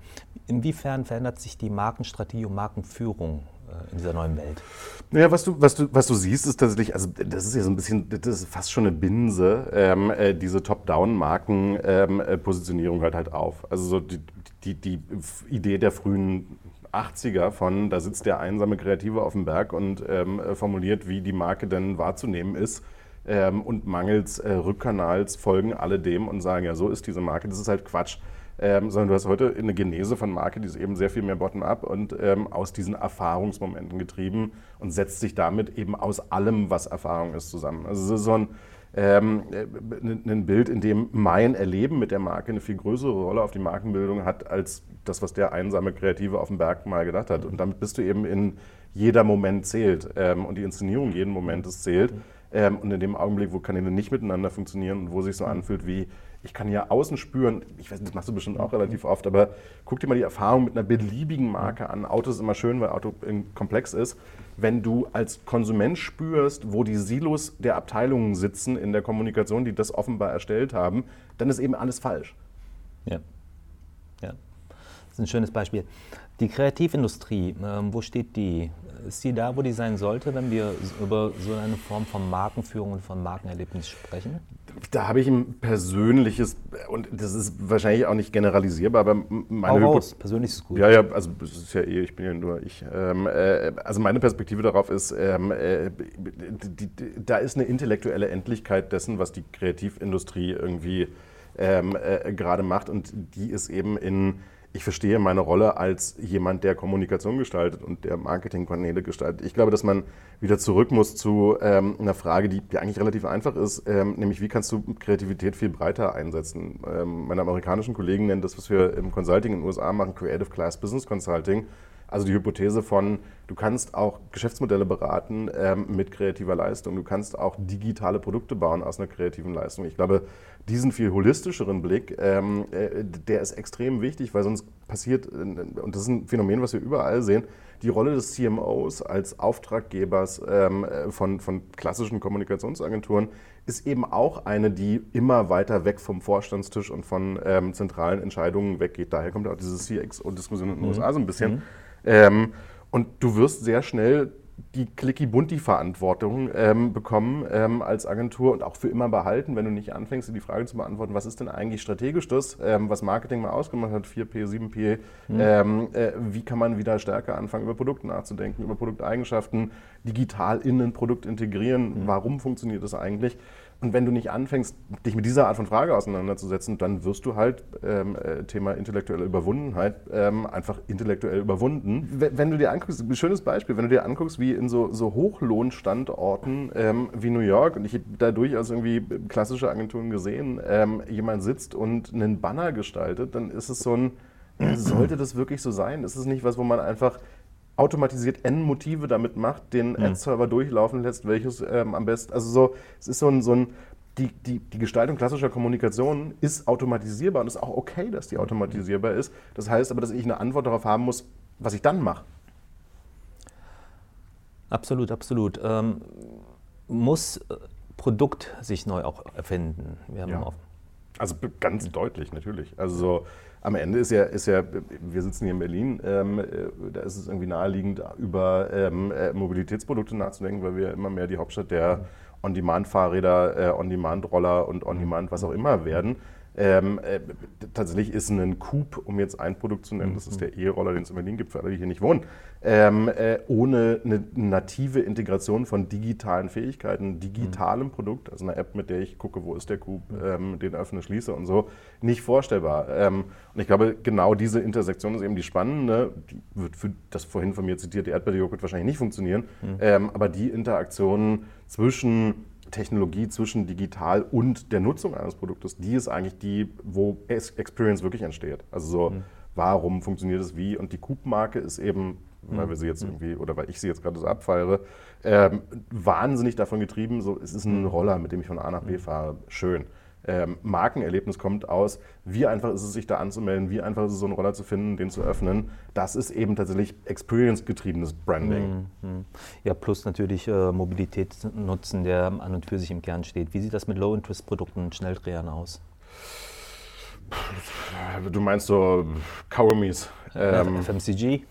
inwiefern verändert sich die Markenstrategie und Markenführung in dieser neuen Welt? Naja, was du, was, du, was du siehst, ist tatsächlich, also das ist ja so ein bisschen, das ist fast schon eine Binse, ähm, äh, diese Top-Down-Marken-Positionierung ähm, hört halt auf. Also so die, die, die Idee der frühen 80er von, da sitzt der einsame Kreative auf dem Berg und ähm, formuliert, wie die Marke denn wahrzunehmen ist. Ähm, und mangels äh, Rückkanals folgen alle dem und sagen, ja, so ist diese Marke. Das ist halt Quatsch. Ähm, sondern du hast heute eine Genese von Marke, die ist eben sehr viel mehr bottom-up und ähm, aus diesen Erfahrungsmomenten getrieben und setzt sich damit eben aus allem, was Erfahrung ist, zusammen. Also es ist so ein, ähm, äh, ein Bild, in dem mein Erleben mit der Marke eine viel größere Rolle auf die Markenbildung hat, als das, was der einsame Kreative auf dem Berg mal gedacht hat. Und damit bist du eben in jeder Moment zählt ähm, und die Inszenierung jeden Momentes zählt. Ähm, und in dem Augenblick, wo Kanäle nicht miteinander funktionieren und wo sich so anfühlt wie, ich kann ja außen spüren, ich weiß, das machst du bestimmt auch relativ oft, aber guck dir mal die Erfahrung mit einer beliebigen Marke an. Auto ist immer schön, weil Auto komplex ist. Wenn du als Konsument spürst, wo die Silos der Abteilungen sitzen in der Kommunikation, die das offenbar erstellt haben, dann ist eben alles falsch. Ja. Ja. Das ist ein schönes Beispiel. Die Kreativindustrie, äh, wo steht die? Ist sie da, wo die sein sollte, wenn wir über so eine Form von Markenführung und von Markenerlebnis sprechen? Da habe ich ein persönliches, und das ist wahrscheinlich auch nicht generalisierbar, aber meine Hau raus, persönlich ist es gut. Ja, ja, also es ist ja eh, ich bin ja nur ich. Ähm, äh, also meine Perspektive darauf ist, ähm, äh, die, die, da ist eine intellektuelle Endlichkeit dessen, was die Kreativindustrie irgendwie ähm, äh, gerade macht und die ist eben in ich verstehe meine Rolle als jemand, der Kommunikation gestaltet und der Marketingkanäle gestaltet. Ich glaube, dass man wieder zurück muss zu ähm, einer Frage, die, die, eigentlich relativ einfach ist, ähm, nämlich wie kannst du Kreativität viel breiter einsetzen? Ähm, meine amerikanischen Kollegen nennen das, was wir im Consulting in den USA machen, Creative Class Business Consulting. Also die Hypothese von, du kannst auch Geschäftsmodelle beraten ähm, mit kreativer Leistung, du kannst auch digitale Produkte bauen aus einer kreativen Leistung. Ich glaube, diesen viel holistischeren Blick, ähm, äh, der ist extrem wichtig, weil sonst passiert, äh, und das ist ein Phänomen, was wir überall sehen, die Rolle des CMOs als Auftraggebers ähm, äh, von, von klassischen Kommunikationsagenturen ist eben auch eine, die immer weiter weg vom Vorstandstisch und von ähm, zentralen Entscheidungen weggeht. Daher kommt auch diese CX-Diskussion in den mhm. USA so ein bisschen. Mhm. Ähm, und du wirst sehr schnell die Clicky-Bunti-Verantwortung ähm, bekommen ähm, als Agentur und auch für immer behalten, wenn du nicht anfängst, die Frage zu beantworten, was ist denn eigentlich strategisch das, ähm, was Marketing mal ausgemacht hat, 4P, 7P, mhm. Äh, wie kann man wieder stärker anfangen, über Produkte nachzudenken, über Produkteigenschaften, digital in ein Produkt integrieren, mhm. warum funktioniert das eigentlich? Und wenn du nicht anfängst, dich mit dieser Art von Frage auseinanderzusetzen, dann wirst du halt, ähm, äh, Thema intellektuelle Überwundenheit, ähm, einfach intellektuell überwunden. Wenn du dir anguckst, ein schönes Beispiel, wenn du dir anguckst, wie in so, so Hochlohnstandorten ähm, wie New York, und ich habe da durchaus irgendwie klassische Agenturen gesehen, ähm, jemand sitzt und einen Banner gestaltet, dann ist es so ein, sollte das wirklich so sein? Ist es nicht was, wo man einfach automatisiert N Motive damit macht, den mhm. Ad-Server durchlaufen lässt, welches ähm, am besten, also so, es ist so ein, so ein die, die, die Gestaltung klassischer Kommunikation ist automatisierbar und ist auch okay, dass die automatisierbar ist. Das heißt aber, dass ich eine Antwort darauf haben muss, was ich dann mache. Absolut, absolut. Ähm, muss äh, Produkt sich neu auch erfinden? Wir haben ja. Also ganz deutlich, natürlich. Also so, am Ende ist ja, ist ja, wir sitzen hier in Berlin, ähm, äh, da ist es irgendwie naheliegend, über ähm, äh, Mobilitätsprodukte nachzudenken, weil wir immer mehr die Hauptstadt der On-Demand-Fahrräder, äh, On-Demand-Roller und On-Demand was auch immer werden. Ähm, äh, tatsächlich ist ein Coupe, um jetzt ein Produkt zu nennen, das ist der E-Roller, den es in Berlin gibt, für alle, die hier nicht wohnen, ähm, äh, ohne eine native Integration von digitalen Fähigkeiten, digitalem mhm. Produkt, also eine App, mit der ich gucke, wo ist der Coupe, ähm, den öffne, schließe und so, nicht vorstellbar. Ähm, und ich glaube, genau diese Intersektion ist eben die spannende, die wird für das vorhin von mir zitierte Erdbeerjoghurt wahrscheinlich nicht funktionieren, mhm. Ähm, aber die Interaktion zwischen Technologie zwischen digital und der Nutzung eines Produktes, die ist eigentlich die, wo Experience wirklich entsteht. Also so, mhm. warum funktioniert es wie? Und die Coop-Marke ist eben, weil mhm. wir sie jetzt mhm. irgendwie, oder weil ich sie jetzt gerade so abfeiere, ähm, wahnsinnig davon getrieben, so, es ist ein mhm. Roller, mit dem ich von A nach B fahre, schön ähm, Markenerlebnis kommt aus, wie einfach ist es, sich da anzumelden, wie einfach ist es, so einen Roller zu finden, den zu öffnen. Das ist eben tatsächlich experience-getriebenes Branding. Mhm. Ja, plus natürlich äh, Mobilitätsnutzen, der an und für sich im Kern steht. Wie sieht das mit Low-Interest-Produkten und Schnelldrehern aus? Du meinst so Kaugummis? Ähm, FMCG?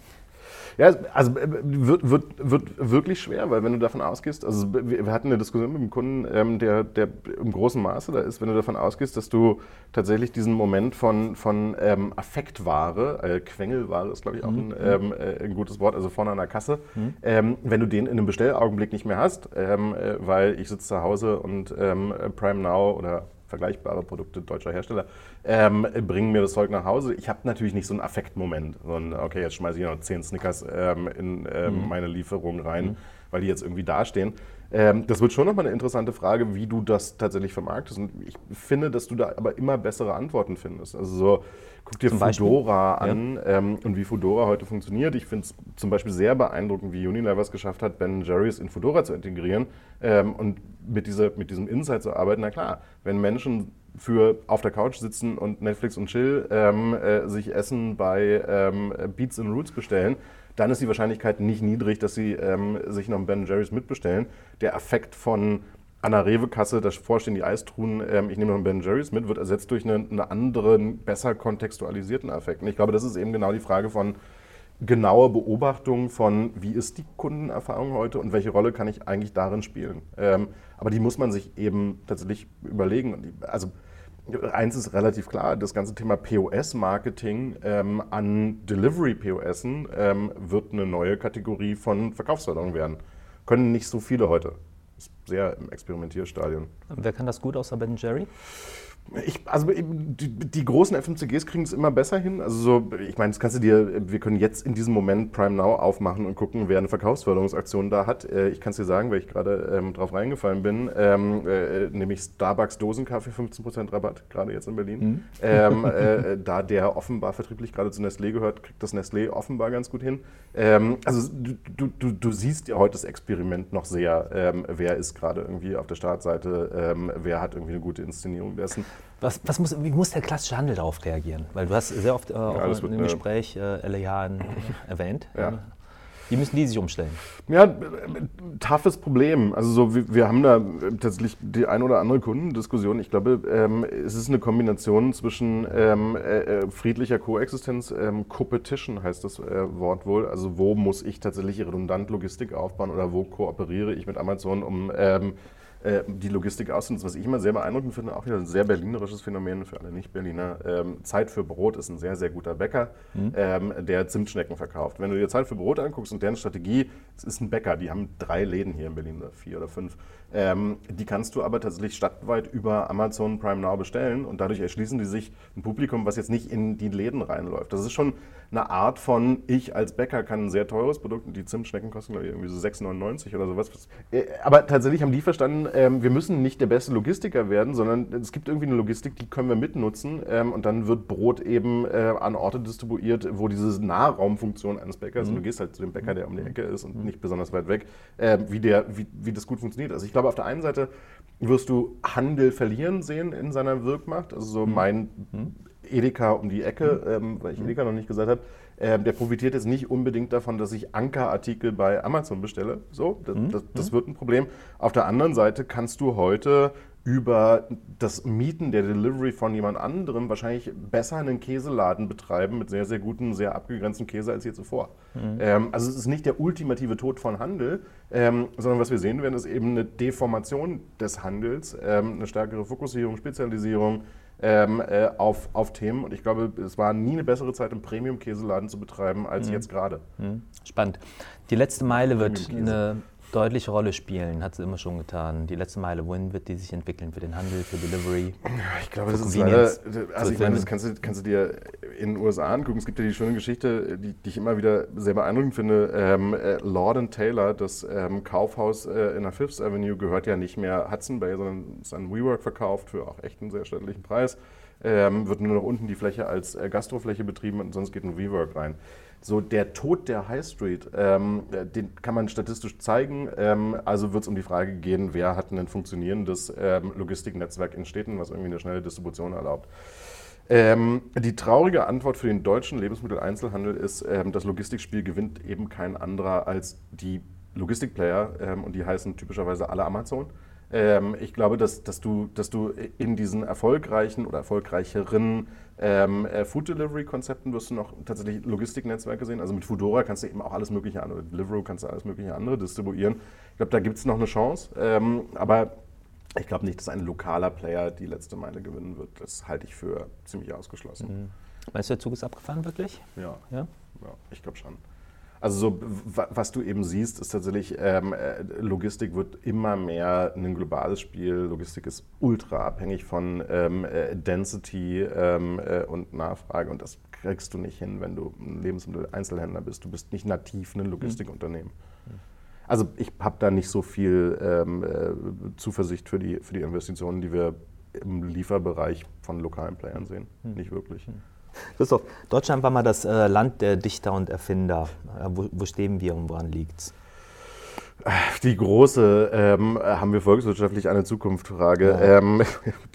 Ja, also äh, wird, wird, wird wirklich schwer, weil wenn du davon ausgehst, also wir hatten eine Diskussion mit einem Kunden, ähm, der, der im großen Maße da ist, wenn du davon ausgehst, dass du tatsächlich diesen Moment von, von ähm, Affektware, äh, Quengelware ist glaube ich auch mhm. ein, ähm, äh, ein, gutes Wort, also vorne an der Kasse, mhm. ähm, wenn du den in einem Bestellaugenblick nicht mehr hast, ähm, äh, weil ich sitze zu Hause und ähm, Prime Now oder vergleichbare Produkte deutscher Hersteller, ähm, bringen mir das Zeug nach Hause. Ich habe natürlich nicht so einen Affektmoment, sondern okay, jetzt schmeiße ich noch zehn Snickers ähm, in ähm, mhm. meine Lieferung rein, mhm. weil die jetzt irgendwie dastehen. Ähm, das wird schon nochmal eine interessante Frage, wie du das tatsächlich vermarktest. Und ich finde, dass du da aber immer bessere Antworten findest. Also so, guck dir zum Fudora Beispiel? an ja. ähm, und wie Fudora heute funktioniert. Ich finde es zum Beispiel sehr beeindruckend, wie Unilever es geschafft hat, Ben Jerry's in Fudora zu integrieren ähm, und mit, dieser, mit diesem Insight zu arbeiten. Na klar, wenn Menschen für auf der Couch sitzen und Netflix und Chill ähm, äh, sich Essen bei ähm, Beats and Roots bestellen, dann ist die Wahrscheinlichkeit nicht niedrig, dass sie ähm, sich noch einen Ben Jerry's mitbestellen. Der Effekt von an der Rewe-Kasse, davor stehen die Eistruhen, ähm, ich nehme noch einen Ben Jerry's mit, wird ersetzt durch einen, einen anderen, besser kontextualisierten Effekt. Und ich glaube, das ist eben genau die Frage von genauer Beobachtung von, wie ist die Kundenerfahrung heute und welche Rolle kann ich eigentlich darin spielen. Ähm, aber die muss man sich eben tatsächlich überlegen. Also Eins ist relativ klar, das ganze Thema POS-Marketing ähm, an Delivery-POSen ähm, wird eine neue Kategorie von Verkaufsförderung werden. Können nicht so viele heute. Ist sehr im Experimentierstadion. Wer kann das gut außer Ben Jerry? Ich, also die, die, großen FMCGs kriegen es immer besser hin. Also so, ich meine, das kannst du dir, wir können jetzt in diesem Moment Prime Now aufmachen und gucken, wer eine Verkaufsförderungsaktion da hat. Äh, ich kann es dir sagen, weil ich gerade ähm, drauf reingefallen bin, ähm, äh, nämlich Starbucks Dosenkaffee 15% Rabatt, gerade jetzt in Berlin. Mhm. Ähm, äh, da der offenbar vertrieblich gerade zu Nestlé gehört, kriegt das Nestlé offenbar ganz gut hin. Ähm, also du, du, du, siehst ja heute das Experiment noch sehr, ähm, wer ist gerade irgendwie auf der Startseite, ähm, wer hat irgendwie eine gute Inszenierung dessen. Was, was muss, wie muss der klassische Handel darauf reagieren? Weil du hast sehr oft äh, ja, in dem Gespräch äh, LEH erwähnt. Ja. Wie müssen die sich umstellen? Ja, toughes Problem. Also so, wir, wir, haben da tatsächlich die ein oder andere Kundendiskussion. Ich glaube, ähm, es ist eine Kombination zwischen ähm, äh, äh friedlicher Koexistenz, ähm, Competition heißt das äh, Wort wohl. Also wo muss ich tatsächlich redundant Logistik aufbauen oder wo kooperiere ich mit Amazon, um ähm, äh, die Logistik auszunutzen. Was ich immer sehr beeindruckend finde, auch wieder ein sehr berlinerisches Phänomen für alle Nicht-Berliner. Ähm, Zeit für Brot ist ein sehr, sehr guter Bäcker, mhm. ähm, der Zimtschnecken verkauft. Wenn du dir Zeit für Brot anguckst und deren Strategie, es ist ein Bäcker, die haben drei Läden hier in Berlin, oder vier oder fünf. Ähm, die kannst du aber tatsächlich stadtweit über Amazon Prime Now bestellen und dadurch erschließen die sich ein Publikum, was jetzt nicht in die Läden reinläuft. Das ist schon eine Art von, ich als Bäcker kann ein sehr teures Produkt, die Zimtschnecken kosten glaube ich irgendwie so 6,99 oder sowas. Äh, aber tatsächlich haben die verstanden, ähm, wir müssen nicht der beste Logistiker werden, sondern es gibt irgendwie eine Logistik, die können wir mitnutzen ähm, und dann wird Brot eben äh, an Orte distribuiert, wo diese Nahraumfunktion eines Bäckers, mhm. und du gehst halt zu dem Bäcker, der um die Ecke ist und mhm. nicht besonders weit weg, äh, wie, der, wie, wie das gut funktioniert. Also ich glaube, auf der einen Seite wirst du Handel verlieren sehen in seiner Wirkmacht. Also so mhm. mein mhm. Edeka um die Ecke, mhm. ähm, weil ich mhm. Edeka noch nicht gesagt habe, ähm, der profitiert jetzt nicht unbedingt davon, dass ich Ankerartikel bei Amazon bestelle. So, das, mhm. das, das, wird ein Problem. Auf der anderen Seite kannst du heute über das Mieten der Delivery von jemand anderem wahrscheinlich besser einen Käseladen betreiben mit sehr, sehr guten, sehr abgegrenzten Käse als je zuvor. Mhm. Ähm, also es ist nicht der ultimative Tod von Handel, ähm, sondern was wir sehen werden, ist eben eine Deformation des Handels, ähm, eine stärkere Fokussierung, Spezialisierung, ähm, äh, auf, auf Themen. Und ich glaube, es war nie eine bessere Zeit, einen Premium-Käseladen zu betreiben, als mhm. jetzt gerade. Mhm. Spannend. Die letzte Meile wird eine deutliche Rolle spielen, hat sie immer schon getan. Die letzte Meile, wohin wird die sich entwickeln für den Handel, für Delivery? Ich glaube, das ist leider, also ich meine, das kannst du, kannst du dir in den USA angucken. Es gibt ja die schöne Geschichte, die, die ich immer wieder sehr beeindruckend finde. Ähm, äh, Lord Taylor, das ähm, Kaufhaus äh, in der Fifth Avenue, gehört ja nicht mehr Hudson Bay, sondern ist an WeWork verkauft für auch echt einen sehr stattlichen Preis. Ähm, wird nur noch unten die Fläche als äh, Gastrofläche betrieben und sonst geht ein WeWork rein. So der Tod der High Street, ähm, den kann man statistisch zeigen. Ähm, also wird es um die Frage gehen, wer hat ein funktionierendes ähm, Logistiknetzwerk in Städten, was irgendwie eine schnelle Distribution erlaubt. Ähm, die traurige Antwort für den deutschen Lebensmitteleinzelhandel ist, ähm, das Logistikspiel gewinnt eben kein anderer als die Logistikplayer ähm, und die heißen typischerweise alle Amazon. Ich glaube, dass, dass, du, dass du in diesen erfolgreichen oder erfolgreicheren ähm, äh, Food Delivery Konzepten wirst du noch tatsächlich Logistiknetzwerke sehen. Also mit Foodora kannst du eben auch alles mögliche andere, Deliveroo kannst du alles mögliche andere distribuieren. Ich glaube, da gibt es noch eine Chance. Ähm, aber ich glaube nicht, dass ein lokaler Player die letzte Meile gewinnen wird. Das halte ich für ziemlich ausgeschlossen. Mhm. Meinst du, der Zug ist abgefahren wirklich? Ja. Ja, ja ich glaube schon. Also so, was du eben siehst, ist tatsächlich, ähm, äh, Logistik wird immer mehr ein globales Spiel. Logistik ist ultra abhängig von ähm, äh, Density ähm, äh, und Nachfrage und das kriegst du nicht hin, wenn du ein Lebensmittel-Einzelhändler bist. Du bist nicht nativ ein Logistikunternehmen. Mhm. Also ich habe da nicht so viel ähm, äh, Zuversicht für die, für die Investitionen, die wir im Lieferbereich von lokalen Playern sehen. Mhm. Nicht wirklich. Mhm. Christoph, Deutschland war mal das äh, Land der Dichter und Erfinder. Äh, wo, wo, stehen wir und woran liegt es? Die große, ähm, haben wir volkswirtschaftlich eine Zukunftsfrage, ja. ähm,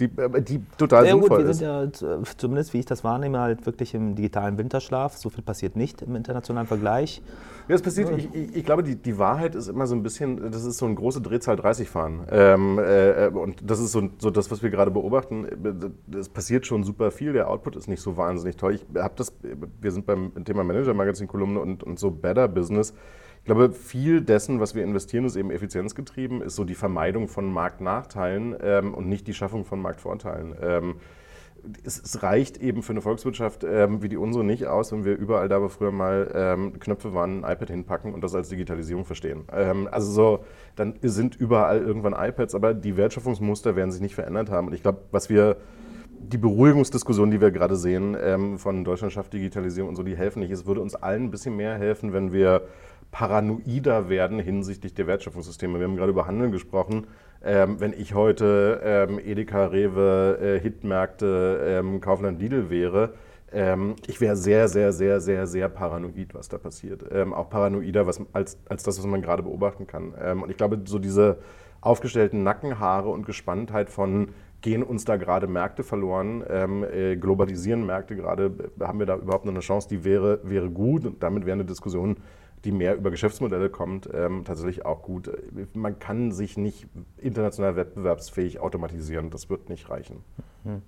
die, äh, die, total ja, sinnvoll gut, wir ist. sind ja, zumindest wie ich das wahrnehme, halt wirklich im digitalen Winterschlaf. So viel passiert nicht im internationalen Vergleich. Ja, es passiert, ich, ich, ich, glaube, die, die Wahrheit ist immer so ein bisschen, das ist so ein große Drehzahl 30 fahren. Ähm, äh, und das ist so, so, das, was wir gerade beobachten. Es passiert schon super viel, der Output ist nicht so wahnsinnig toll. Ich habe das, wir sind beim Thema Manager-Magazin-Kolumne und, und so Better Business. Ich glaube, viel dessen, was wir investieren, ist eben effizienzgetrieben, ist so die Vermeidung von Marktnachteilen ähm, und nicht die Schaffung von Marktvorteilen. Ähm, es, es, reicht eben für eine Volkswirtschaft ähm, wie die unsere nicht aus, wenn wir überall da, wo früher mal ähm, Knöpfe waren, ein iPad hinpacken und das als Digitalisierung verstehen. Ähm, also so, dann sind überall irgendwann iPads, aber die Wertschöpfungsmuster werden sich nicht verändert haben. Und ich glaube, was wir die Beruhigungsdiskussion, die wir gerade sehen, ähm, von Deutschland schafft Digitalisierung und so, die helfen nicht. Es würde uns allen ein bisschen mehr helfen, wenn wir paranoider werden hinsichtlich der Wertschöpfungssysteme. Wir haben gerade über Handeln gesprochen. Ähm, wenn ich heute ähm, Edeka, Rewe, äh, Hitmärkte, ähm, Kaufland, Lidl wäre, ähm, ich wäre sehr, sehr, sehr, sehr, sehr paranoid, was da passiert. Ähm, auch paranoider was, als, als das, was man gerade beobachten kann. Ähm, und ich glaube, so diese aufgestellten Nackenhaare und Gespanntheit von gehen uns da gerade Märkte verloren, ähm, äh, globalisieren Märkte gerade, haben wir da überhaupt noch eine Chance, die wäre, wäre gut und damit wäre eine Diskussion, die mehr über Geschäftsmodelle kommt, ähm, tatsächlich auch gut. Man kann sich nicht international wettbewerbsfähig automatisieren, das wird nicht reichen. Mhm.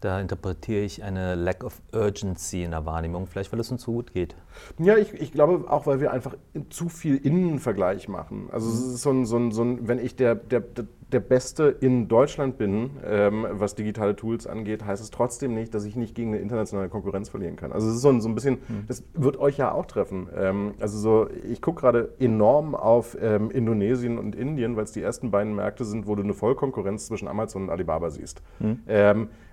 Da interpretiere ich eine Lack of Urgency in der Wahrnehmung, vielleicht weil es uns so gut geht. Ja, ich, ich glaube auch, weil wir einfach zu viel Innenvergleich machen. Also es ist so ein, so ein, so ein wenn ich der, der, der Beste in Deutschland bin, ähm, was digitale Tools angeht, heißt es trotzdem nicht, dass ich nicht gegen eine internationale Konkurrenz verlieren kann. Also es ist so ein, so ein bisschen, mhm. das wird euch ja auch treffen. Ähm, also so, ich gucke gerade enorm auf ähm, Indonesien und Indien, weil es die ersten beiden Märkte sind, wo du eine Vollkonkurrenz zwischen Amazon und Alibaba siehst. Mhm.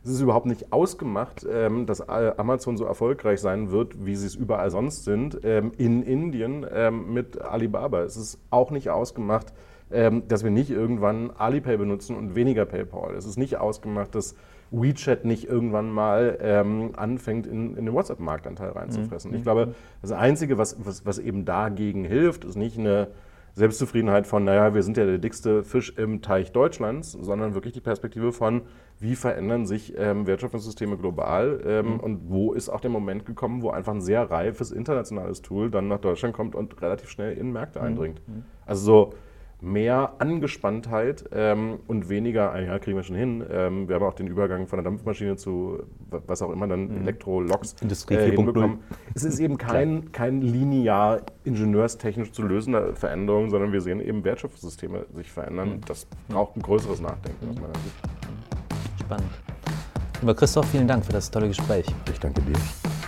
es ist überhaupt nicht ausgemacht, ähm, dass Amazon so erfolgreich sein wird, wie sie es überall sonst sind, ähm, in Indien ähm, mit Alibaba. Es ist auch nicht ausgemacht, ähm, dass wir nicht irgendwann Alipay benutzen und weniger PayPal. Es ist nicht ausgemacht, dass WeChat nicht irgendwann mal ähm, anfängt, in, in den WhatsApp-Marktanteil reinzufressen. Mhm. Ich glaube, das Einzige, was, was, was eben dagegen hilft, ist nicht eine Selbstzufriedenheit von, naja, wir sind ja der dickste Fisch im Teich Deutschlands, sondern wirklich die Perspektive von, wie verändern sich ähm, Wertschöpfungssysteme global ähm, mhm. und wo ist auch der Moment gekommen, wo einfach ein sehr reifes internationales Tool dann nach Deutschland kommt und relativ schnell in Märkte mhm. eindringt. Mhm. Also so mehr Angespanntheit ähm, und weniger, ah ja, kriegen wir schon hin. Ähm, wir haben auch den Übergang von der Dampfmaschine zu was auch immer dann mhm. Elektroloks Industrie äh, hinbekommen. Es ist eben kein, kein linear ingenieurstechnisch zu lösende Veränderung, sondern wir sehen eben Wertschöpfungssysteme sich verändern. Mhm. Das braucht ein größeres Nachdenken aus meiner Sicht. Spannend. Lieber Christoph, vielen Dank für das tolle Gespräch. Ich danke dir.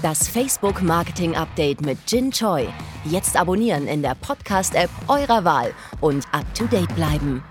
Das Facebook Marketing Update mit Jin Choi. Jetzt abonnieren in der Podcast-App eurer Wahl und up to date bleiben.